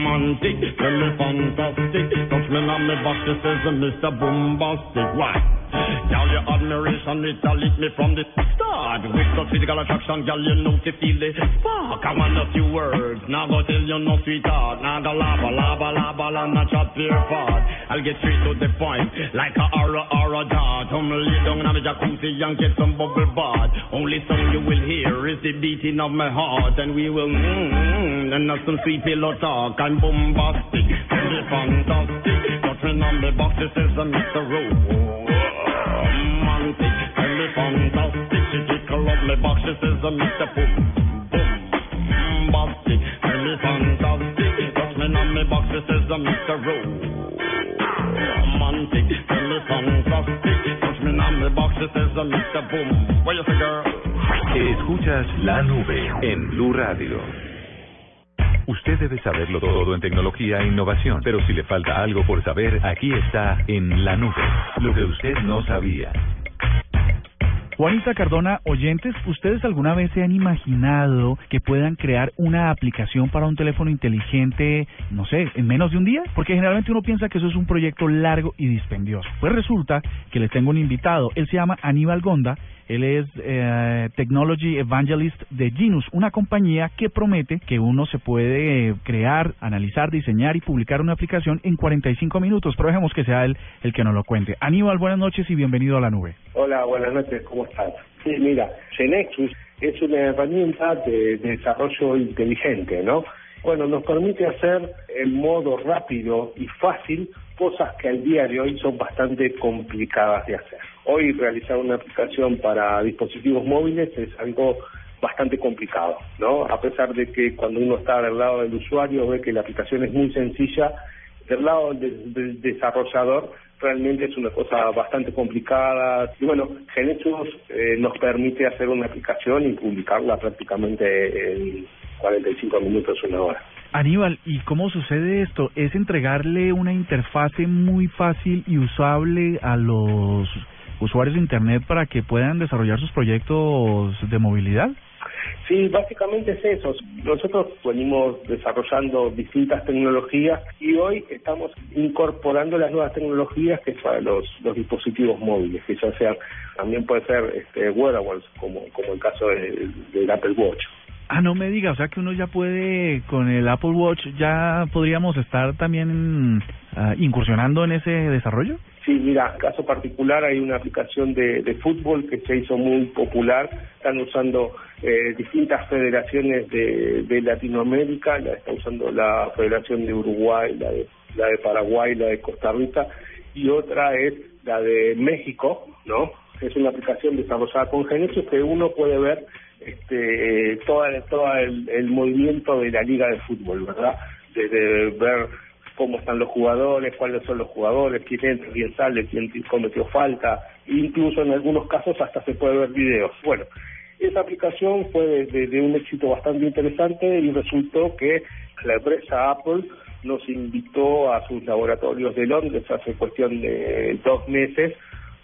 Romantic, tell me fantastic, touch me on the box, this is a Mr. Bombastic. Why? Girl, your admiration, it a lit me from the start. With such physical attraction, girl, you know to feel the spark. I want a few words, now go tell you no sweetheart. Now go lava, lava, lava, la, not chat pure fart. I'll get straight to the point, like a aura, aura dart. I'm lay down in a jacuzzi and get some bubble bath. Only song you will hear is the beating of my heart, and we will mmm, and not some sweet pillow talk. I'm bombastic, fantastic. On box, this is a Mr. Romantic, fantastic. She box, she says, uh, Mr. Boom, boom, bastic, really fantastic. Me on box, she says, uh, Mr. Escuchas la nube en Blue Radio. Usted debe saberlo todo en tecnología e innovación, pero si le falta algo por saber, aquí está en la nube. Lo que usted no sabía. Juanita Cardona, oyentes, ¿ustedes alguna vez se han imaginado que puedan crear una aplicación para un teléfono inteligente, no sé, en menos de un día? Porque generalmente uno piensa que eso es un proyecto largo y dispendioso. Pues resulta que les tengo un invitado. Él se llama Aníbal Gonda. Él es eh, Technology Evangelist de Genus, una compañía que promete que uno se puede eh, crear, analizar, diseñar y publicar una aplicación en 45 minutos. Pero dejemos que sea él el que nos lo cuente. Aníbal, buenas noches y bienvenido a la nube. Hola, buenas noches, ¿cómo estás? Sí, mira, Genexus es una herramienta de, de desarrollo inteligente, ¿no? Bueno, nos permite hacer en modo rápido y fácil cosas que al día de hoy son bastante complicadas de hacer. Hoy realizar una aplicación para dispositivos móviles es algo bastante complicado, ¿no? A pesar de que cuando uno está del lado del usuario ve que la aplicación es muy sencilla, del lado del, desarrollador realmente es una cosa bastante complicada. Y bueno, Genesis eh, nos permite hacer una aplicación y publicarla prácticamente en 45 minutos, una hora. Aníbal, ¿y cómo sucede esto? ¿Es entregarle una interfase muy fácil y usable a los usuarios de Internet para que puedan desarrollar sus proyectos de movilidad? Sí, básicamente es eso. Nosotros venimos desarrollando distintas tecnologías y hoy estamos incorporando las nuevas tecnologías que son los, dispositivos móviles, que ya sean, también puede ser este, wearables, como, como el caso del, del Apple Watch. Ah, no me diga, o sea que uno ya puede, con el Apple Watch, ya podríamos estar también uh, incursionando en ese desarrollo. Sí, mira, caso particular hay una aplicación de, de fútbol que se hizo muy popular, están usando eh, distintas federaciones de, Latinoamérica, la está usando la Federación de Uruguay, la de, la de Paraguay, la de Costa Rica, y otra es la de México, ¿no? Es una aplicación desarrollada con Genesis que uno puede ver este, todo, todo el, el movimiento de la liga de fútbol, ¿verdad? Desde ver cómo están los jugadores, cuáles son los jugadores, quién entra, quién sale, quién cometió falta, incluso en algunos casos hasta se puede ver videos. Bueno, esa aplicación fue de, de un éxito bastante interesante y resultó que la empresa Apple nos invitó a sus laboratorios de Londres hace cuestión de dos meses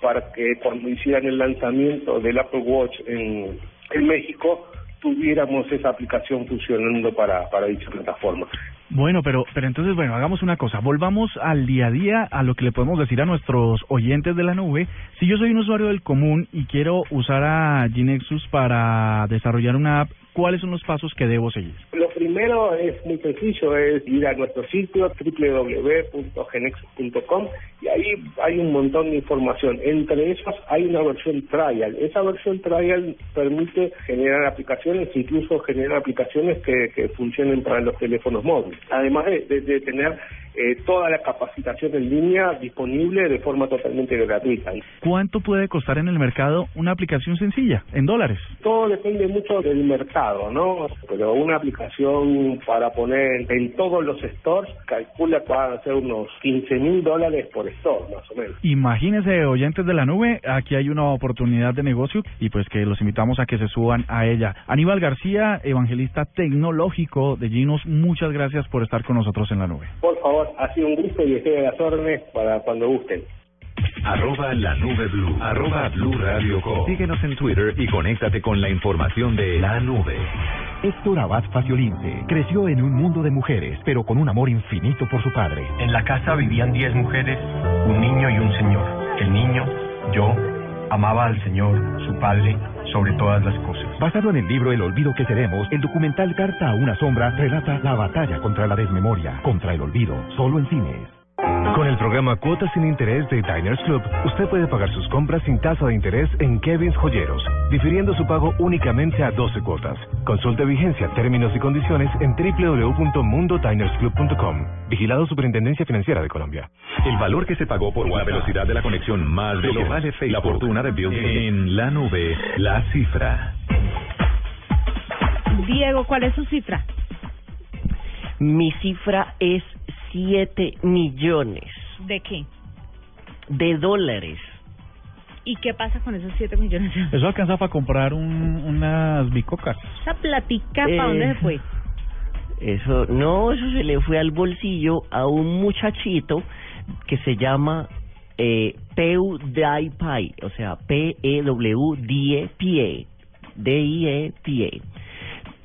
para que cuando hicieran el lanzamiento del Apple Watch en, en México tuviéramos esa aplicación funcionando para, para dicha plataforma. Bueno, pero, pero entonces, bueno, hagamos una cosa. Volvamos al día a día, a lo que le podemos decir a nuestros oyentes de la nube. Si yo soy un usuario del común y quiero usar a Gnexus para desarrollar una app, ¿cuáles son los pasos que debo seguir? Lo primero es muy sencillo, es ir a nuestro sitio www.genex.com y ahí hay un montón de información. Entre ellas hay una versión trial. Esa versión trial permite generar aplicaciones, incluso generar aplicaciones que, que funcionen para los teléfonos móviles. Además de, de- de tener eh, toda la capacitación en línea disponible de forma totalmente gratuita. ¿Cuánto puede costar en el mercado una aplicación sencilla, en dólares? Todo depende mucho del mercado, ¿no? Pero una aplicación para poner en todos los stores calcula que van a ser unos 15 mil dólares por store, más o menos. Imagínense, oyentes de la nube, aquí hay una oportunidad de negocio y pues que los invitamos a que se suban a ella. Aníbal García, evangelista tecnológico de Ginos, muchas gracias por estar con nosotros en la nube. Por favor, ha sido un gusto y estoy a las órdenes para cuando gusten. Arroba la nube blue. Arroba blue radio com. Síguenos en Twitter y conéctate con la información de la nube. Héctor Abad Faciolince creció en un mundo de mujeres, pero con un amor infinito por su padre. En la casa vivían diez mujeres, un niño y un señor. El niño, yo, amaba al Señor, su Padre, sobre todas las cosas. Basado en el libro El olvido que seremos, el documental Carta a una sombra relata la batalla contra la desmemoria, contra el olvido, solo en cines. Con el programa Cuotas sin Interés de Diners Club, usted puede pagar sus compras sin tasa de interés en Kevin's Joyeros, difiriendo su pago únicamente a 12 cuotas. Consulte vigencia, términos y condiciones en www.mundodinersclub.com. Vigilado Superintendencia Financiera de Colombia. El valor que se pagó por la velocidad de la conexión más de lo que vale Facebook, la fortuna de Bill en la nube, la cifra. Diego, ¿cuál es su cifra? Mi cifra es 7 millones ¿De qué? de dólares. ¿Y qué pasa con esos 7 millones? Eso alcanza para comprar un- unas bicocas. Esa platica, Eh, ¿para dónde se fue? Eso, no, eso se le fue al bolsillo a un muchachito que se llama eh, PewDiePie, o sea, P-E-W-D-E-P-E, D-I-E-P-E.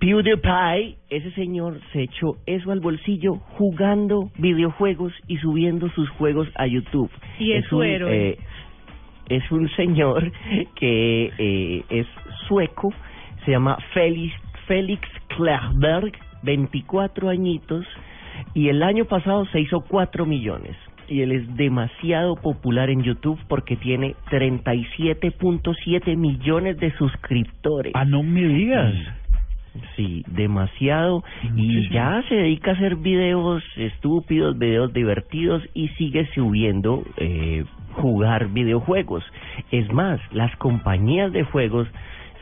PewDiePie, ese señor se echó eso al bolsillo jugando videojuegos y subiendo sus juegos a YouTube. Y es su un, héroe. eh, es un señor que eh, es sueco, se llama Félix, Félix Klerberg, 24 añitos, y el año pasado se hizo 4 millones. Y él es demasiado popular en YouTube porque tiene 37.7 millones de suscriptores. Ah, no me digas. Sí, demasiado. Y ya se dedica a hacer videos estúpidos, videos divertidos y sigue subiendo eh, jugar videojuegos. Es más, las compañías de juegos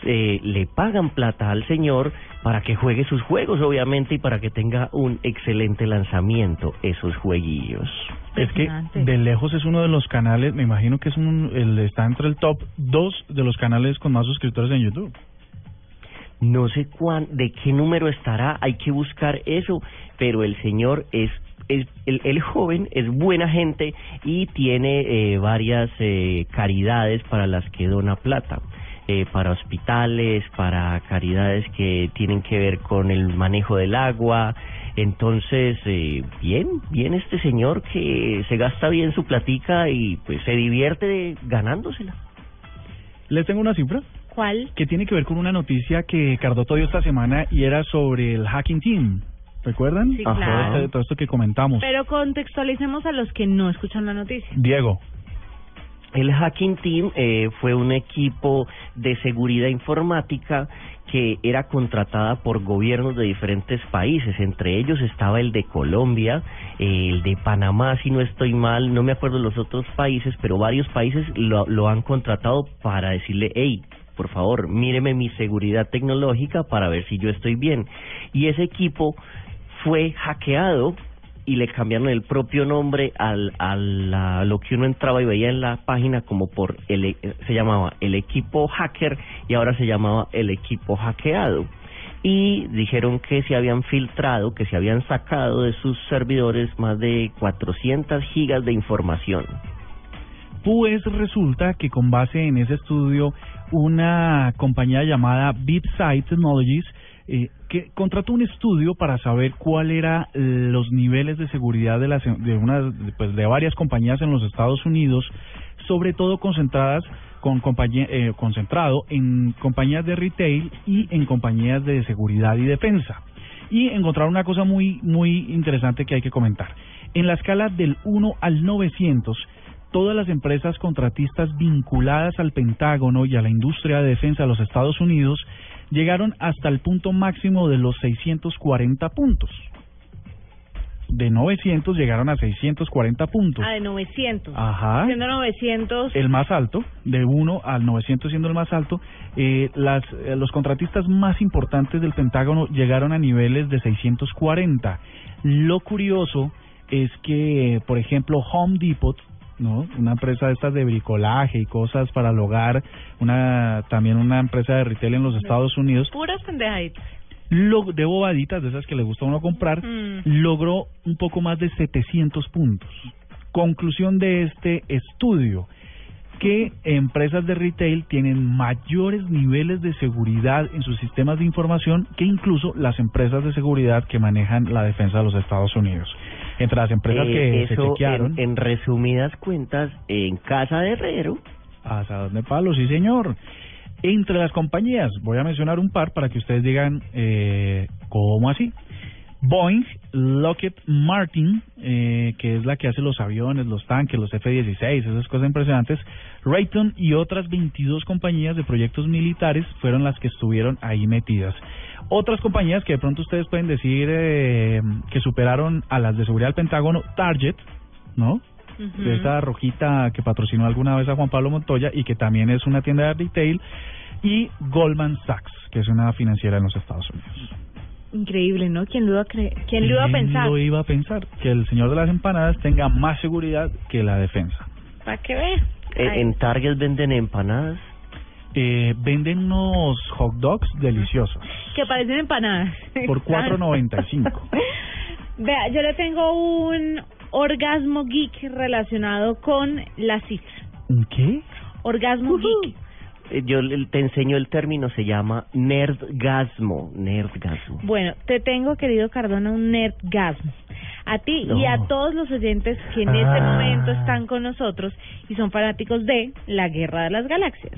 eh, le pagan plata al señor para que juegue sus juegos, obviamente, y para que tenga un excelente lanzamiento esos jueguillos. Es que de lejos es uno de los canales, me imagino que es un, el, está entre el top dos de los canales con más suscriptores en YouTube. No sé cuán, de qué número estará, hay que buscar eso, pero el señor es, es el, joven es buena gente y tiene eh, varias eh, caridades para las que dona plata. eh, para hospitales, para caridades que tienen que ver con el manejo del agua. Entonces, eh, bien, bien este señor que se gasta bien su platica y pues se divierte ganándosela. Les tengo una cifra ¿Cuál? que tiene que ver con una noticia que Cardoto dio esta semana y era sobre el Hacking Team. ¿Recuerdan? Sí, claro. Todo, este- todo esto que comentamos. Pero contextualicemos a los que no escuchan la noticia. Diego. El Hacking Team eh, fue un equipo de seguridad informática que era contratada por gobiernos de diferentes países. Entre ellos estaba el de Colombia, el de Panamá, si no estoy mal, no me acuerdo los otros países, pero varios países lo, lo han contratado para decirle, hey, por favor, míreme mi seguridad tecnológica para ver si yo estoy bien. Y ese equipo fue hackeado y le cambiaron el propio nombre al, a la- lo que uno entraba y veía en la página como por el e- se llamaba el equipo hacker y ahora se llamaba el equipo hackeado y dijeron que se habían filtrado, que se habían sacado de sus servidores más de 400 gigas de información. Pues resulta que con base en ese estudio, una compañía llamada BitSight Technologies eh, que contrató un estudio para saber cuál era los niveles de seguridad de las de unas pues de varias compañías en los Estados Unidos, sobre todo concentradas con compañía, eh, concentrado en compañías de retail y en compañías de seguridad y defensa. Y encontraron una cosa muy, muy interesante que hay que comentar. En la escala del 1 al 900, todas las empresas contratistas vinculadas al Pentágono y a la industria de defensa de los Estados Unidos llegaron hasta el punto máximo de los 640 puntos. De 900 llegaron a 640 puntos. Ah, de 900. Ajá. Siendo 900. El más alto, de 1 al 900 siendo el más alto, eh, las, eh, los contratistas más importantes del Pentágono llegaron a niveles de 640. Lo curioso es que, por ejemplo, Home Depot, ¿no? Una empresa de estas de bricolaje y cosas para el hogar, una también una empresa de retail en los Estados Unidos, Puras pendejaditas. de bobaditas, de esas que le gusta a uno comprar, Mm. logró un poco más de 700 puntos. Conclusión de este estudio, que empresas de retail tienen mayores niveles de seguridad en sus sistemas de información que incluso las empresas de seguridad que manejan la defensa de los Estados Unidos. Entre las empresas Eh, que se chequearon... en, en resumidas cuentas, en casa de herrero, Asados de palo, sí señor. Entre las compañías, voy a mencionar un par para que ustedes digan eh, cómo así. Boeing, Lockheed Martin, eh, que es la que hace los aviones, los tanques, los F-16, esas cosas impresionantes. Raytheon y otras 22 compañías de proyectos militares fueron las que estuvieron ahí metidas. Otras compañías que de pronto ustedes pueden decir eh, que superaron a las de seguridad del Pentágono, Target, ¿no? de esa rojita que patrocinó alguna vez a Juan Pablo Montoya y que también es una tienda de retail, y Goldman Sachs, que es una financiera en los Estados Unidos. Increíble, ¿no? ¿Quién lo iba a, creer? ¿Quién lo iba a pensar? lo iba a pensar? Que el señor de las empanadas tenga más seguridad que la defensa. Para que vea. en, Ay. en Target venden empanadas. Eh, venden unos hot dogs deliciosos Que parecen empanadas. por 4.95. Vea, yo le tengo un orgasmo geek relacionado con la cifra. ¿Un qué? Orgasmo geek. Eh, Yo le- te enseño el término, se llama nerdgasmo. Nerdgasmo. Bueno, te tengo, querido Cardona, un nerdgasmo. A ti y a todos los oyentes que en este Ah. momento están con nosotros y son fanáticos de la Guerra de las Galaxias.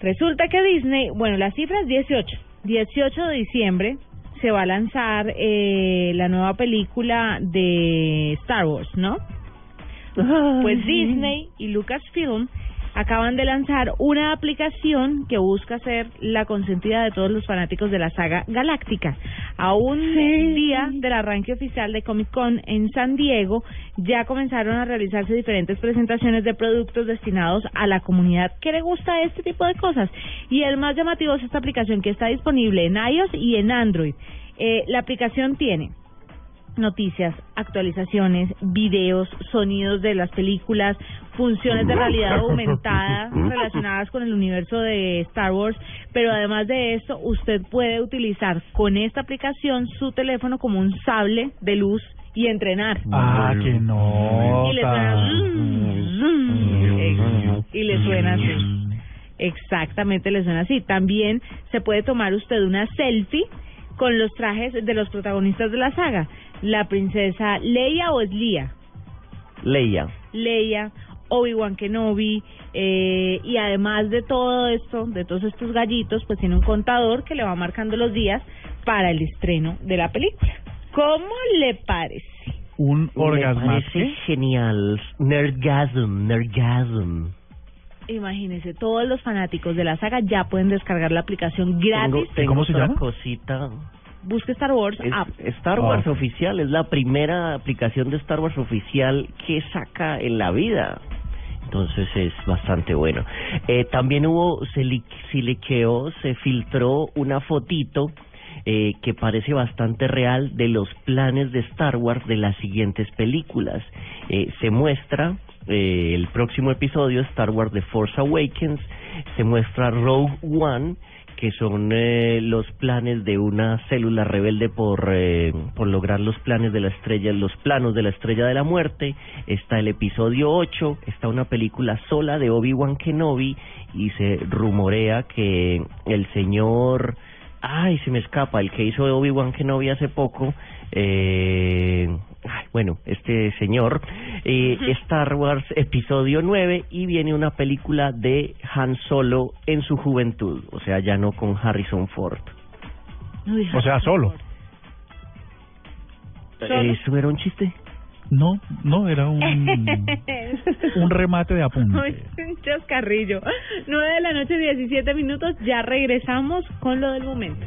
Resulta que Disney, bueno, la cifra es 18. 18 de diciembre se va a lanzar eh, la nueva película de Star Wars, ¿no? Pues Disney y Lucasfilm acaban de lanzar una aplicación que busca ser la consentida de todos los fanáticos de la saga galáctica. A un día del arranque oficial de Comic Con en San Diego, ya comenzaron a realizarse diferentes presentaciones de productos destinados a la comunidad que le gusta este tipo de cosas. Y el más llamativo es esta aplicación que está disponible en iOS y en Android. Eh, la aplicación tiene noticias, actualizaciones, videos, sonidos de las películas, funciones de realidad aumentada relacionadas con el universo de Star Wars, pero además de esto, usted puede utilizar con esta aplicación su teléfono como un sable de luz y entrenar. Ah, que no. Y le suena zoom, y le suena así. Exactamente, le suena así. También se puede tomar usted una selfie con los trajes de los protagonistas de la saga. La princesa Leia o es Leia. Leia. Leia, Obi-Wan Kenobi, eh, y además de todo esto, de todos estos gallitos, pues tiene un contador que le va marcando los días para el estreno de la película. ¿Cómo le parece? Un orgasmo. genial. Nerdgasm, nerdgasm. Imagínese, todos los fanáticos de la saga ya pueden descargar la aplicación gratis. Tengo, tengo otra cosita. Busque Star Wars Es app. Star Wars Ah. oficial es la primera aplicación de Star Wars oficial que saca en la vida. Entonces es bastante bueno. Eh, también hubo, se, li- se liqueó, se filtró una fotito eh, que parece bastante real de los planes de Star Wars de las siguientes películas. Eh, se muestra eh, el próximo episodio, Star Wars The Force Awakens, se muestra Rogue One, que son eh, los planes de una célula rebelde por, eh, por lograr los planes de la estrella, los planos de la estrella de la muerte. Está el episodio 8, está una película sola de Obi-Wan Kenobi y se rumorea que el señor, ay, se me escapa, el que hizo Obi-Wan Kenobi hace poco, eh, ay, bueno, este señor, eh, Star Wars Episodio 9 y viene una película de Han Solo en su juventud, o sea, ya no con Harrison Ford. O sea, solo. ¿Eso era un chiste? No, no, era un, un remate de apunte. Un chascarrillo. 9 de la noche, 17 minutos. Ya regresamos con lo del momento.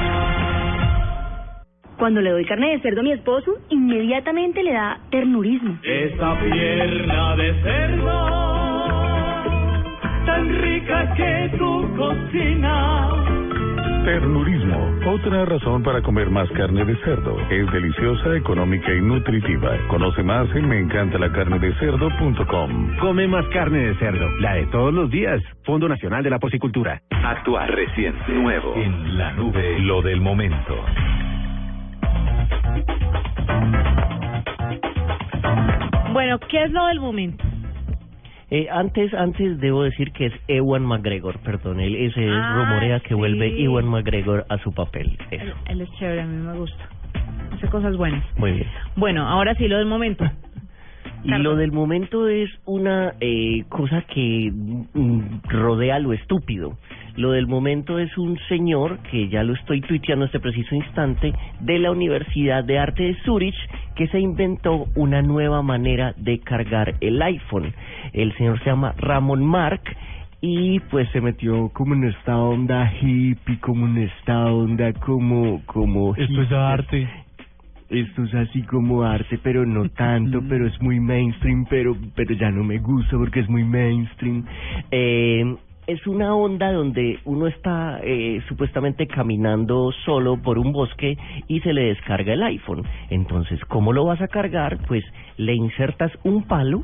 Cuando le doy carne de cerdo a mi esposo, inmediatamente le da ternurismo. Esa pierna de cerdo, tan rica que tu cocina. Ternurismo, otra razón para comer más carne de cerdo. Es deliciosa, económica y nutritiva. Conoce más en meencantalacarnedecerdo.com. Come más carne de cerdo, la de todos los días. Fondo Nacional de la Porcicultura. Actual, reciente, nuevo. En la nube, lo del momento. Bueno, ¿qué es lo del momento? Eh, antes, antes debo decir que es Ewan McGregor, perdón, él ese Ah, rumorea que sí. vuelve Ewan McGregor a su papel. Eso, Él, él es chévere, a mí me gusta. Hace cosas buenas. muy bien. Bueno, ahora sí lo del momento. Y lo del momento es una eh, cosa que mm, rodea lo estúpido. Lo del momento es un señor, que ya lo estoy tuiteando este preciso instante, de la Universidad de Arte de Zurich, que se inventó una nueva manera de cargar el iPhone. El señor se llama Ramón Mark y pues se metió como en esta onda hippie, como en esta onda como... como Esto es arte. Esto es así como arte, pero no tanto, pero es muy mainstream, pero pero ya no me gusta porque es muy mainstream. Eh, es una onda donde uno está eh, supuestamente caminando solo por un bosque y se le descarga el iPhone. Entonces, ¿cómo lo vas a cargar? Pues le insertas un palo,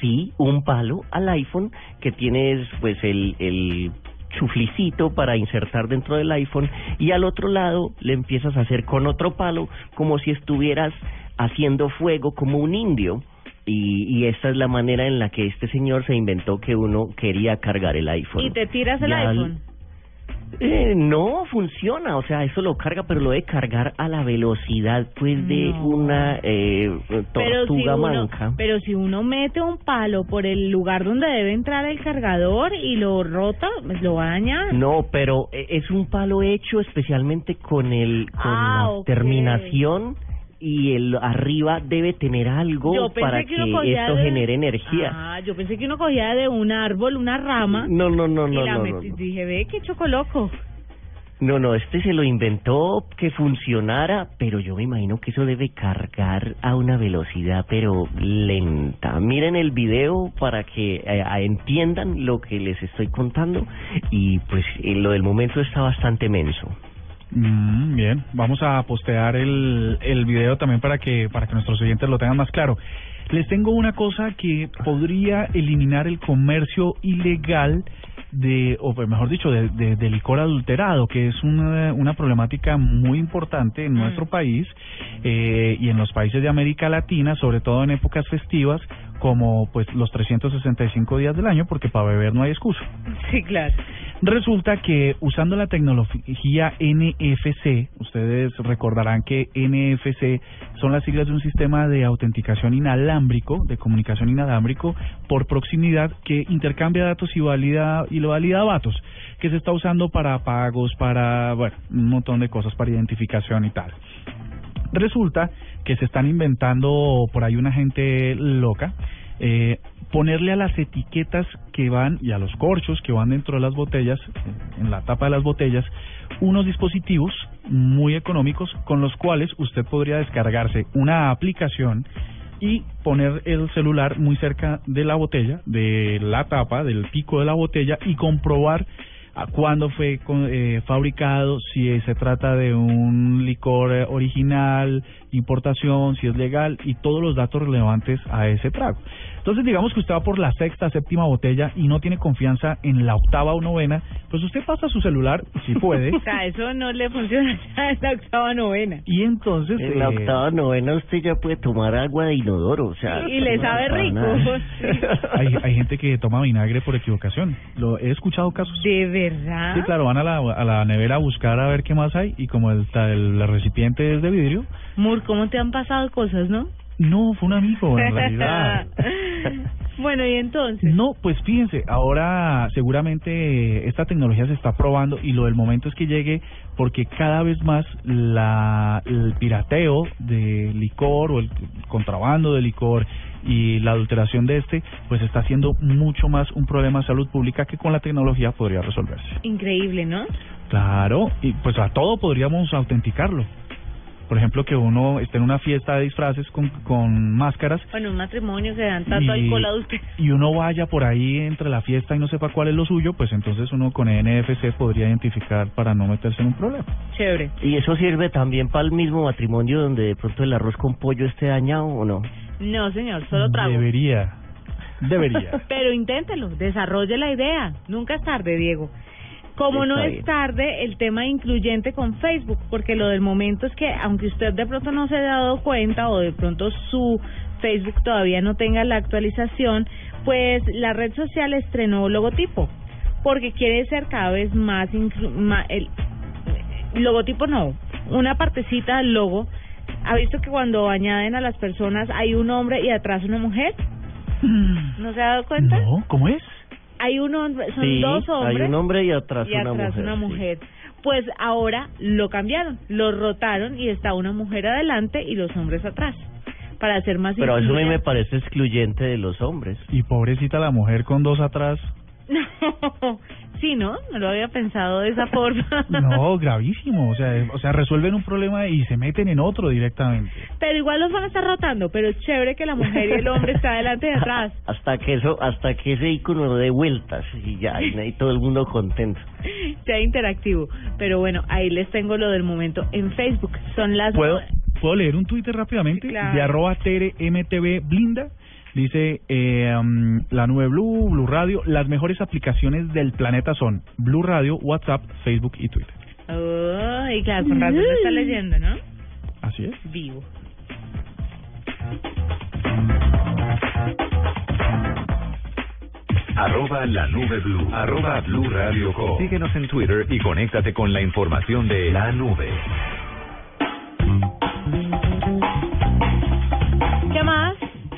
sí, un palo al iPhone que tienes pues el, el chuflicito para insertar dentro del iPhone y al otro lado le empiezas a hacer con otro palo como si estuvieras haciendo fuego como un indio. Y, y esta es la manera en la que este señor se inventó que uno quería cargar el iPhone. ¿Y te tiras el Ya iPhone? eh, no funciona, o sea, eso lo carga, pero lo de cargar a la velocidad, pues, de No. una eh, Pero si, tortuga uno, manca. pero si uno mete un palo por el lugar donde debe entrar el cargador y lo rota, pues lo va a dañar. No, pero eh, es un palo hecho especialmente con el con Ah, la terminación y el arriba debe tener algo para que esto de- genere energía. Ah, yo pensé que uno cogía de un árbol una rama No, no, no, y no, la no, metí. no. Dije, ve, qué chocoloco. No, no, este se lo inventó que funcionara, pero yo me imagino que eso debe cargar a una velocidad pero lenta. Miren el video para que eh, entiendan lo que les estoy contando y pues eh, lo del momento está bastante menso. Mm, bien, vamos a postear el, el video también para que para que nuestros oyentes lo tengan más claro. Les tengo una cosa que podría eliminar el comercio ilegal de, o pues, mejor dicho, de, de- de licor adulterado, que es una, una problemática muy importante en nuestro país eh, y en los países de América Latina, sobre todo en épocas festivas, como pues los 365 días del año, porque para beber no hay excusa. Sí, claro. Resulta que usando la tecnología NFC, ustedes recordarán que NFC son las siglas de un sistema de autenticación inalámbrico, de comunicación inalámbrico por proximidad que intercambia datos y valida y lo valida datos, que se está usando para pagos, para bueno, un montón de cosas para identificación y tal. Resulta que se están inventando por ahí una gente loca eh, ponerle a las etiquetas que van y a los corchos que van dentro de las botellas, en la tapa de las botellas, unos dispositivos muy económicos con los cuales usted podría descargarse una aplicación y poner el celular muy cerca de la botella, de la tapa, del pico de la botella y comprobar a cuándo fue eh, fabricado, si se trata de un licor eh, original, importación, si es legal y todos los datos relevantes a ese trago. Entonces, digamos que usted va por la sexta, séptima botella y no tiene confianza en la octava o novena, pues usted pasa su celular, si puede, O sea, eso no le funciona ya en la octava novena. y entonces... En la eh, octava novena usted ya puede tomar agua de inodoro, o sea... Y le no sabe rico. hay, hay gente que toma vinagre por equivocación. Lo he escuchado casos. ¿De verdad? Sí, claro, van a la, a la nevera a buscar a ver qué más hay y como el, el, recipiente es de vidrio, Mur, ¿cómo te han pasado cosas, no? No, fue un amigo en realidad. bueno, y entonces. No, pues fíjense, ahora seguramente esta tecnología se está probando y lo del momento es que llegue porque cada vez más la, el pirateo de licor o el contrabando de licor y la adulteración de este, pues está siendo mucho más un problema de salud pública que con la tecnología podría resolverse. Increíble, ¿no? Claro, y pues a todo podríamos autenticarlo. Por ejemplo, que uno esté en una fiesta de disfraces con, con máscaras Bueno, un matrimonio que dan tanto Y- alcohol adulto. y uno vaya por ahí entre la fiesta y no sepa cuál es lo suyo, pues entonces uno con NFC podría identificar para no meterse en un problema. Chévere. ¿Y eso sirve también para el mismo matrimonio donde de pronto el arroz con pollo esté dañado o no? No, señor, solo trago. Debería, debería. Pero inténtelo, desarrolle la idea. Nunca es tarde, Diego. Como no es bien. tarde, el tema incluyente con Facebook, porque lo del momento es que, aunque usted de pronto no se ha dado cuenta o de pronto su Facebook todavía no tenga la actualización, pues la red social estrenó logotipo, porque quiere ser cada vez más, inclu- el logotipo no, una partecita del logo. ¿Ha visto que cuando añaden a las personas hay un hombre y atrás una mujer? ¿No se ha dado cuenta? No, ¿cómo es? Hay un hombre, son Sí, dos hombres hay un hombre y atrás y una atrás mujer. una sí. mujer. Pues ahora lo cambiaron, lo rotaron y está una mujer adelante y los hombres atrás para hacer más Pero eso a mí me parece excluyente de los hombres. Y pobrecita la mujer con dos atrás. No, sí, ¿no? No lo había pensado de esa forma. No, gravísimo. O sea, o sea, resuelven un problema y se meten en otro directamente. Pero igual los van a estar rotando, pero es chévere que la mujer y el hombre está adelante y atrás. Hasta que eso, hasta que ese icono dé vueltas y ya, y ahí todo el mundo contento. Sea interactivo. Pero bueno, ahí les tengo lo del momento en Facebook. Son las ¿Puedo, ¿puedo leer un Twitter rápidamente? Claro. De arroba TRMTV Blinda. Dice eh, um, la nube Blue, Blue Radio. Las mejores aplicaciones del planeta son Blue Radio, WhatsApp, Facebook y Twitter. Ay, claro, con razón lo está leyendo, ¿no? Así es. Vivo. Arroba la nube blue. Arroba blue radio com. Síguenos en Twitter y conéctate con la información de la nube.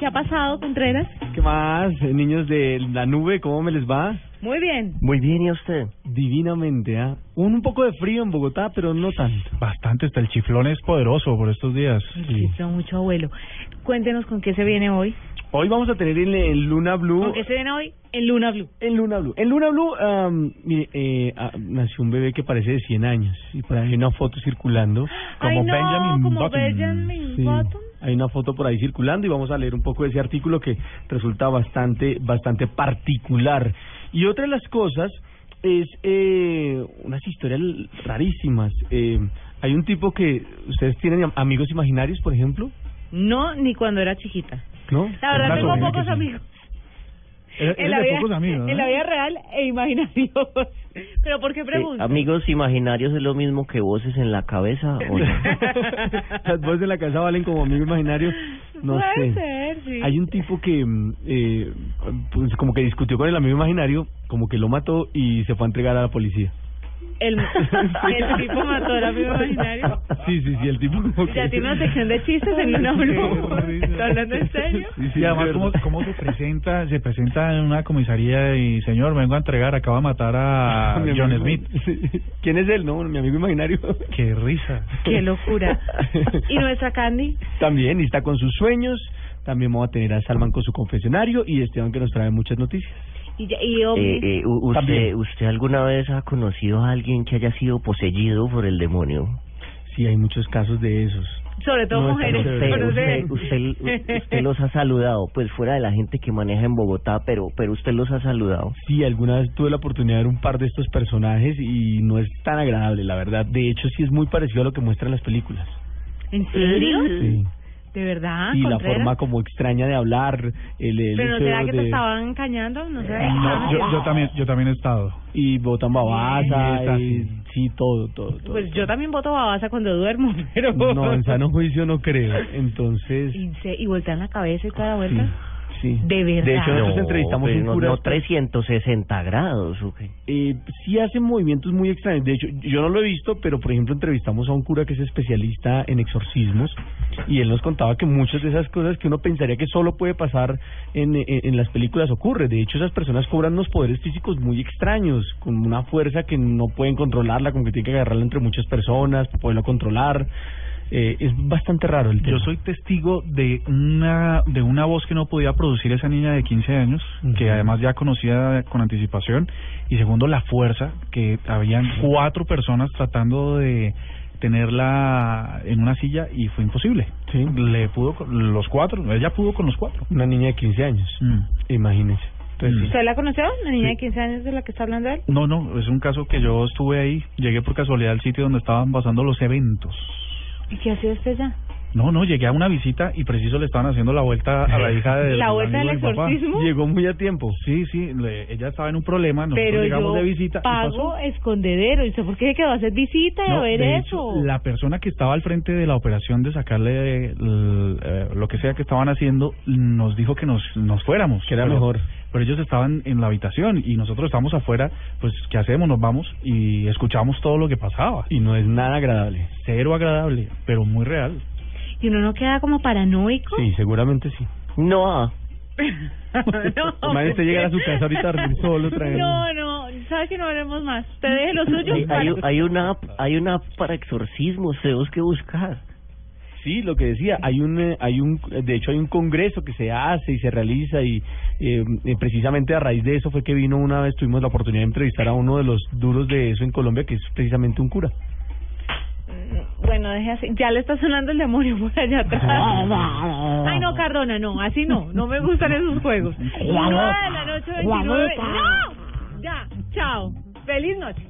¿Qué ha pasado, Contreras? ¿Qué más, eh, niños de la nube? ¿Cómo me les va? Muy bien. Muy bien, ¿y a usted? Divinamente, ¿ah? Un poco de frío en Bogotá, pero no tanto. Bastante, hasta el chiflón es poderoso por estos días. Sí. mucho abuelo. Cuéntenos con qué se viene hoy. Hoy vamos a tener en, en Luna Blue... ¿Con qué se viene hoy? En Luna Blue. En Luna Blue. En Luna Blue, am, mire, eh, ah, nació un bebé que parece de 100 años. Y por ahí hay una foto circulando. Ay, Como no, Benjamin como Button. Benjamin Sí, Button. Hay una foto por ahí circulando y vamos a leer un poco de ese artículo que resulta bastante, bastante particular. Y otra de las cosas es eh, unas historias rarísimas. Eh, hay un tipo que, ¿ustedes tienen am- amigos imaginarios, por ejemplo? No, ni cuando era chiquita. ¿No? La verdad tengo pocos amigos. Eres- En la, de vida, pocos amigos, en la vida real e imaginarios. Pero ¿por qué preguntas? amigos imaginarios es lo mismo que voces en la cabeza o no? Las voces de la casa valen como amigo imaginario. No Puede sé. ser, sí. Hay un tipo que, mm, eh, pues como que discutió con el amigo imaginario, como que lo mató y se fue a entregar a la policía. El, el tipo mató al amigo imaginario. Sí, sí, sí, el tipo como que... Ya tiene una sección de chistes en. ¿Está hablando en serio? Sí, sí, y además, ¿cómo, verdad. ¿cómo se presenta? Se presenta en una comisaría y, señor, vengo a entregar, acaba de matar a Mi John Smith. ¿Quién es él? No, mi amigo imaginario. Qué risa. Qué locura. ¿Y nuestra Candy? También, y está con sus sueños. También vamos a tener a Salman con su confesionario y Esteban que nos trae muchas noticias. Y, ya- y ovnis. Eh, eh, usted, También. ¿Usted alguna vez ha conocido a alguien que haya sido poseído por el demonio? Sí, hay muchos casos de esos. Sobre todo No, mujeres. Usted, usted los ha saludado, pues fuera de la gente que maneja en Bogotá, pero, pero usted los ha saludado. Sí, alguna vez tuve la oportunidad de ver un par de estos personajes y no es tan agradable, la verdad. De hecho, sí es muy parecido a lo que muestran las películas. ¿En serio? Sí. ¿De verdad? y la Contreras? forma como extraña de hablar, el, el ¿Pero no hecho será que te de- estaban engañando? No sé. No, yo, yo también yo también he estado. Y botan babasa, Sí, está y, sí, todo, todo, todo. Pues yo también voto babasa cuando duermo, pero... No, en sano juicio no creo. Entonces, Y, se, y voltean la cabeza y toda la vuelta. sí. De verdad. De hecho, nosotros No, entrevistamos pero un no, cura. no 360 grados, ¿o qué? Eh, sí hacen movimientos muy extraños. De hecho, yo no lo he visto, pero por ejemplo entrevistamos a un cura que es especialista en exorcismos y él nos contaba que muchas de esas cosas que uno pensaría que solo puede pasar en, en, en las películas ocurre. De hecho, esas personas cobran unos poderes físicos muy extraños, con una fuerza que no pueden controlarla, como que tienen que agarrarla entre muchas personas para poderlo controlar. Eh, es bastante raro el tema. Yo soy testigo de una de una voz que no podía producir esa niña de 15 años, que además ya conocía con anticipación, y segundo la fuerza, que habían cuatro personas tratando de tenerla en una silla y fue imposible. Sí. Le pudo con los cuatro, ella pudo con los cuatro. Una niña de 15 años, Mm. imagínese. Entonces, ¿Usted la conoció? ¿La niña de 15 años de la que está hablando él? No, no, es un caso que yo estuve ahí, llegué por casualidad al sitio donde estaban pasando los eventos. ¿Y qué hacía usted ya? No, no, llegué a una visita y preciso le estaban haciendo la vuelta a la hija de ¿La vuelta del exorcismo? Llegó muy a tiempo. Sí, sí, le- ella estaba en un problema, nosotros Pero llegamos yo de visita y pasó. pago escondedero. ¿Y usted por qué quedó a hacer visita y a No, ver de eso? hecho, la persona que estaba al frente de la operación de sacarle el- eh, lo que sea que estaban haciendo nos dijo que nos, nos fuéramos. Que era mejor. Pero ellos estaban en la habitación y nosotros estábamos afuera, pues ¿qué hacemos? Nos vamos y escuchamos todo lo que pasaba. Y no es nada agradable. Cero agradable, pero muy real. ¿Y uno no queda como paranoico? Sí, seguramente sí. No, no. Imagínese llegar a su casa ahorita solo, traer... No, no, ¿sabe que no hablemos más? Usted deje lo suyo. hay, hay, para- hay una hay una app para exorcismos, tenemos que buscar. Sí, lo que decía, hay un, eh, hay un, de hecho hay un congreso que se hace y se realiza y eh, eh, precisamente a raíz de eso fue que vino una vez, tuvimos la oportunidad de entrevistar a uno de los duros de eso en Colombia, que es precisamente un cura. Bueno, deje así. Ya le está sonando el demonio por allá atrás. Ay, no, Cardona, no, así no. No me gustan esos juegos. Nueve de la noche, 29. ¡No! Ya, chao. Feliz noche.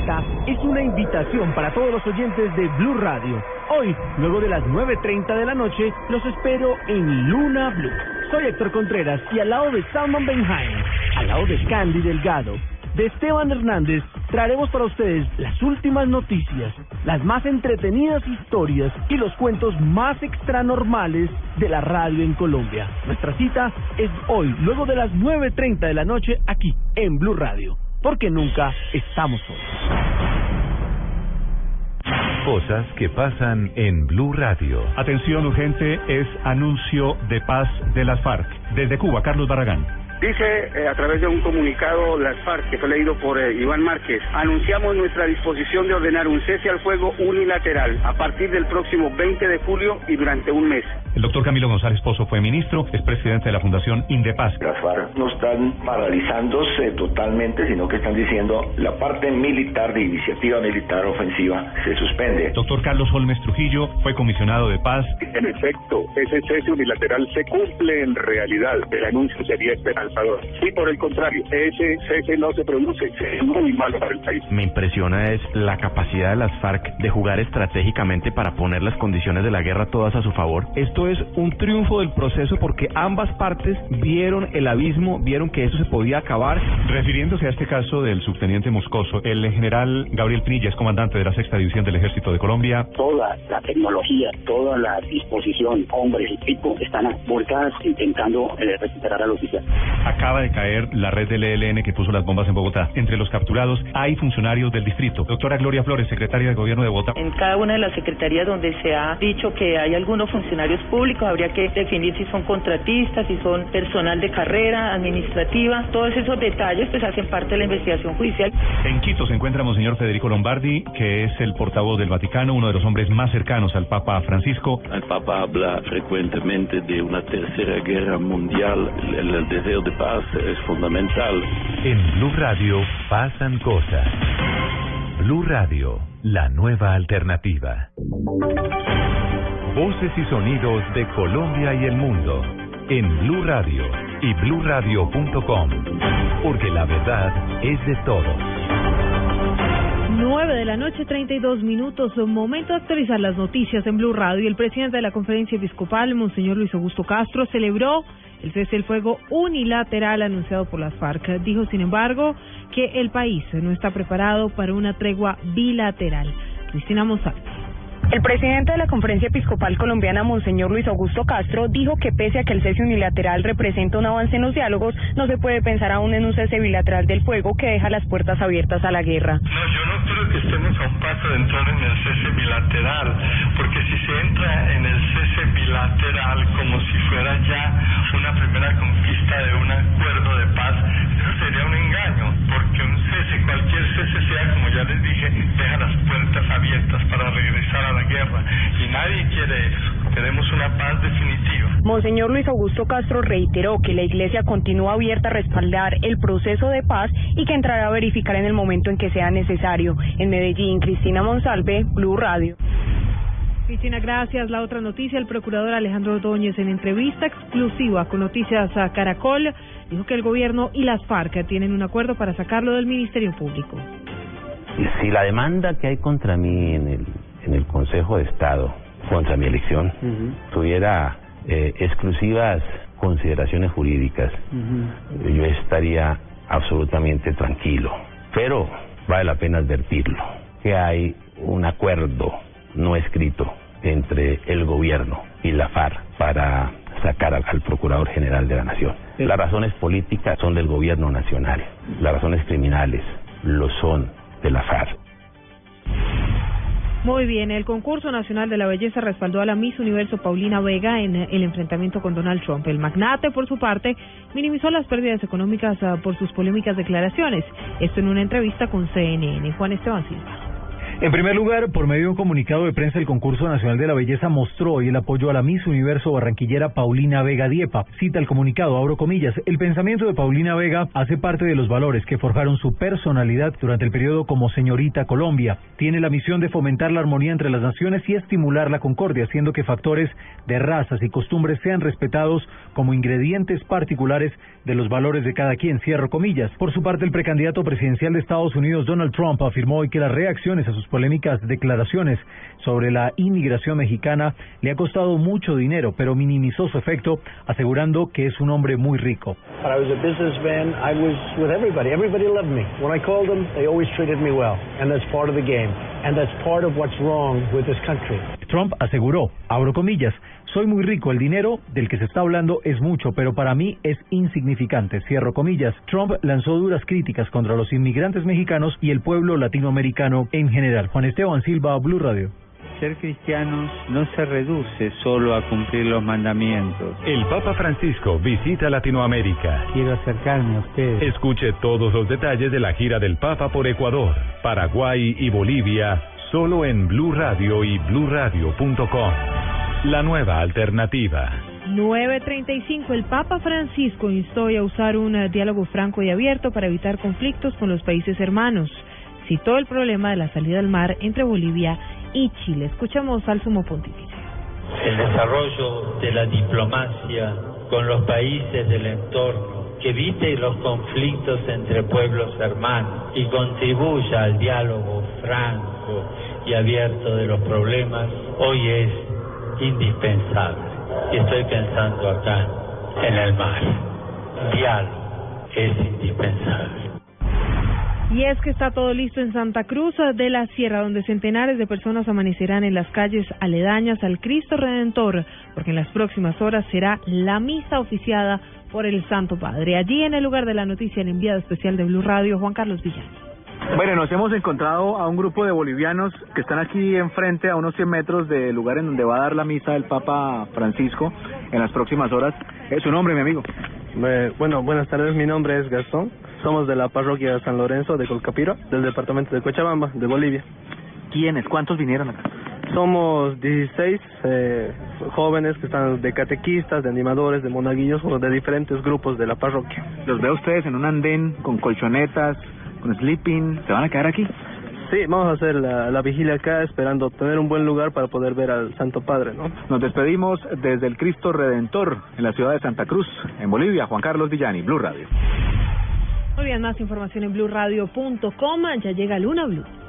Esta es una invitación para todos los oyentes de Blue Radio. Hoy, luego de las 9.30 de la noche, los espero en Luna Blue. Soy Héctor Contreras y al lado de Salman Benhaim, al lado de Candy Delgado, de Esteban Hernández, traeremos para ustedes las últimas noticias, las más entretenidas historias y los cuentos más extranormales de la radio en Colombia. Nuestra cita es hoy, luego de las 9.30 de la noche, aquí en Blue Radio, porque nunca estamos solos. Cosas que pasan en Blue Radio. Atención urgente, es anuncio de paz de las FARC. Desde Cuba, Carlos Barragán. Dice eh, a través de un comunicado las FARC, que fue leído por eh, Iván Márquez, anunciamos nuestra disposición de ordenar un cese al fuego unilateral a partir del próximo 20 de julio y durante un mes. El doctor Camilo González Pozo fue ministro, es presidente de la Fundación Indepaz. Las FARC no están paralizándose totalmente, sino que están diciendo la parte militar de iniciativa militar ofensiva se suspende. Doctor Carlos Holmes Trujillo fue comisionado de paz. En efecto, ese cese unilateral se cumple en realidad. El anuncio sería esperanzador. Y por el contrario, ese cese no se produce. Es muy malo para el país. Me impresiona es la capacidad de las FARC de jugar estratégicamente para poner las condiciones de la guerra todas a su favor. Esto es un triunfo del proceso porque ambas partes vieron el abismo, vieron que eso se podía acabar. Refiriéndose a este caso del subteniente Moscoso, el general Gabriel Pinilla es comandante de la sexta división del Ejército de Colombia. Toda la tecnología, toda la disposición, hombres y equipo están volcadas intentando eh, recuperar al oficial. Acaba de caer la red del ELN que puso las bombas en Bogotá. Entre los capturados hay funcionarios del distrito. Doctora Gloria Flores, secretaria de Gobierno de Bogotá. En cada una de las secretarías donde se ha dicho que hay algunos funcionarios públicos, habría que definir si son contratistas, si son personal de carrera, administrativa. Todos esos detalles pues hacen parte de la investigación judicial. En Quito se encuentra Monseñor Federico Lombardi, que es el portavoz del Vaticano, uno de los hombres más cercanos al Papa Francisco. El Papa habla frecuentemente de una tercera guerra mundial. El, el deseo de paz es fundamental. En Blue Radio pasan cosas. Blue Radio, la nueva alternativa. Voces y sonidos de Colombia y el mundo en Blue Radio y bluradio.com, porque la verdad es de todos. 9 de la noche, 32 minutos. Momento de actualizar las noticias en Blue Radio. El presidente de la conferencia episcopal, Monseñor Luis Augusto Castro, celebró el cese del fuego unilateral anunciado por las FARC. Dijo, sin embargo, que el país no está preparado para una tregua bilateral. Cristina Monsalve. El presidente de la Conferencia Episcopal Colombiana, Monseñor Luis Augusto Castro, dijo que pese a que el cese unilateral representa un avance en los diálogos, no se puede pensar aún en un cese bilateral del fuego que deja las puertas abiertas a la guerra. No, yo no creo que estemos a un paso de entrar en el cese bilateral, porque si se entra en el cese bilateral como si fuera ya una primera conquista de un acuerdo de paz, eso sería un engaño, porque un cese, cualquier cese sea, como ya les dije, deja las puertas abiertas para regresar a la guerra y nadie quiere eso. Queremos una paz definitiva. Monseñor Luis Augusto Castro reiteró que la Iglesia continúa abierta a respaldar el proceso de paz y que entrará a verificar en el momento en que sea necesario. En Medellín, Cristina Monsalve, Blue Radio. Cristina, gracias. La otra noticia, el procurador Alejandro Ordóñez en entrevista exclusiva con Noticias a Caracol dijo que el gobierno y las FARC tienen un acuerdo para sacarlo del Ministerio Público. Si la demanda que hay contra mí en el, en el Consejo de Estado, contra mi elección, tuviera eh, exclusivas consideraciones jurídicas, yo estaría absolutamente tranquilo. Pero vale la pena advertirlo, que hay un acuerdo no escrito entre el gobierno y la FARC para sacar al, al Procurador General de la Nación. Las razones políticas son del gobierno nacional, las razones criminales lo son de la FARC. Muy bien, el concurso nacional de la belleza respaldó a la Miss Universo Paulina Vega en el enfrentamiento con Donald Trump. El magnate, por su parte, minimizó las pérdidas económicas ah, por sus polémicas declaraciones. Esto en una entrevista con CNN. Juan Esteban Silva. En primer lugar, por medio de un comunicado de prensa, el concurso nacional de la belleza mostró hoy el apoyo a la Miss Universo barranquillera Paulina Vega Diepa. Cita el comunicado, abro comillas, el pensamiento de Paulina Vega hace parte de los valores que forjaron su personalidad durante el periodo como señorita Colombia. Tiene la misión de fomentar la armonía entre las naciones y estimular la concordia, haciendo que factores de razas y costumbres sean respetados como ingredientes particulares de los valores de cada quien, cierro comillas. Por su parte, el precandidato presidencial de Estados Unidos, Donald Trump, afirmó hoy que las reacciones a sus polémicas declaraciones sobre la inmigración mexicana le ha costado mucho dinero, pero minimizó su efecto, asegurando que es un hombre muy rico. When I was a businessman, I was with everybody. Everybody loved me. When I called them, they always treated me well. And that's part of the game. And that's part of what's wrong with this country. Trump aseguró, abro comillas, soy muy rico, el dinero del que se está hablando es mucho, pero para mí es insignificante, cierro comillas. Trump lanzó duras críticas contra los inmigrantes mexicanos y el pueblo latinoamericano en general. Juan Esteban Silva, Blue Radio. Ser cristianos no se reduce solo a cumplir los mandamientos. El Papa Francisco visita Latinoamérica. Quiero acercarme a ustedes. Escuche todos los detalles de la gira del Papa por Ecuador, Paraguay y Bolivia, solo en Blue Radio y bluradio.com. La nueva alternativa. 9.35. El Papa Francisco instó a usar un eh, diálogo franco y abierto para evitar conflictos con los países hermanos. Citó el problema de la salida al mar entre Bolivia y Chile. Escuchamos al sumo pontífice. El desarrollo de la diplomacia con los países del entorno que evite los conflictos entre pueblos hermanos y contribuya al diálogo franco y abierto de los problemas, hoy es indispensable. Y estoy pensando acá en el mar. Diálogo es indispensable. Y es que está todo listo en Santa Cruz de la Sierra, donde centenares de personas amanecerán en las calles aledañas al Cristo Redentor, porque en las próximas horas será la misa oficiada por el Santo Padre. Allí en el lugar de la noticia, el enviado especial de Blue Radio, Juan Carlos Villán. Bueno, nos hemos encontrado a un grupo de bolivianos que están aquí enfrente, a unos 100 metros del lugar en donde va a dar la misa el Papa Francisco en las próximas horas. ¿Es su nombre, mi amigo? Eh, bueno, buenas tardes, mi nombre es Gastón. Somos de la parroquia San Lorenzo de Colcapiro, del departamento de Cochabamba, de Bolivia. ¿Quiénes? ¿Cuántos vinieron acá? Somos 16 eh, jóvenes que están de catequistas, de animadores, de monaguillos, o de diferentes grupos de la parroquia. Los veo ustedes en un andén con colchonetas, con sleeping. ¿Se van a quedar aquí? Sí, vamos a hacer la, la vigilia acá, esperando tener un buen lugar para poder ver al Santo Padre, ¿no? Nos despedimos desde el Cristo Redentor, en la ciudad de Santa Cruz, en Bolivia. Juan Carlos Villani, Blue Radio. Muy bien, más información en blueradio.com. Ya llega Luna Blue.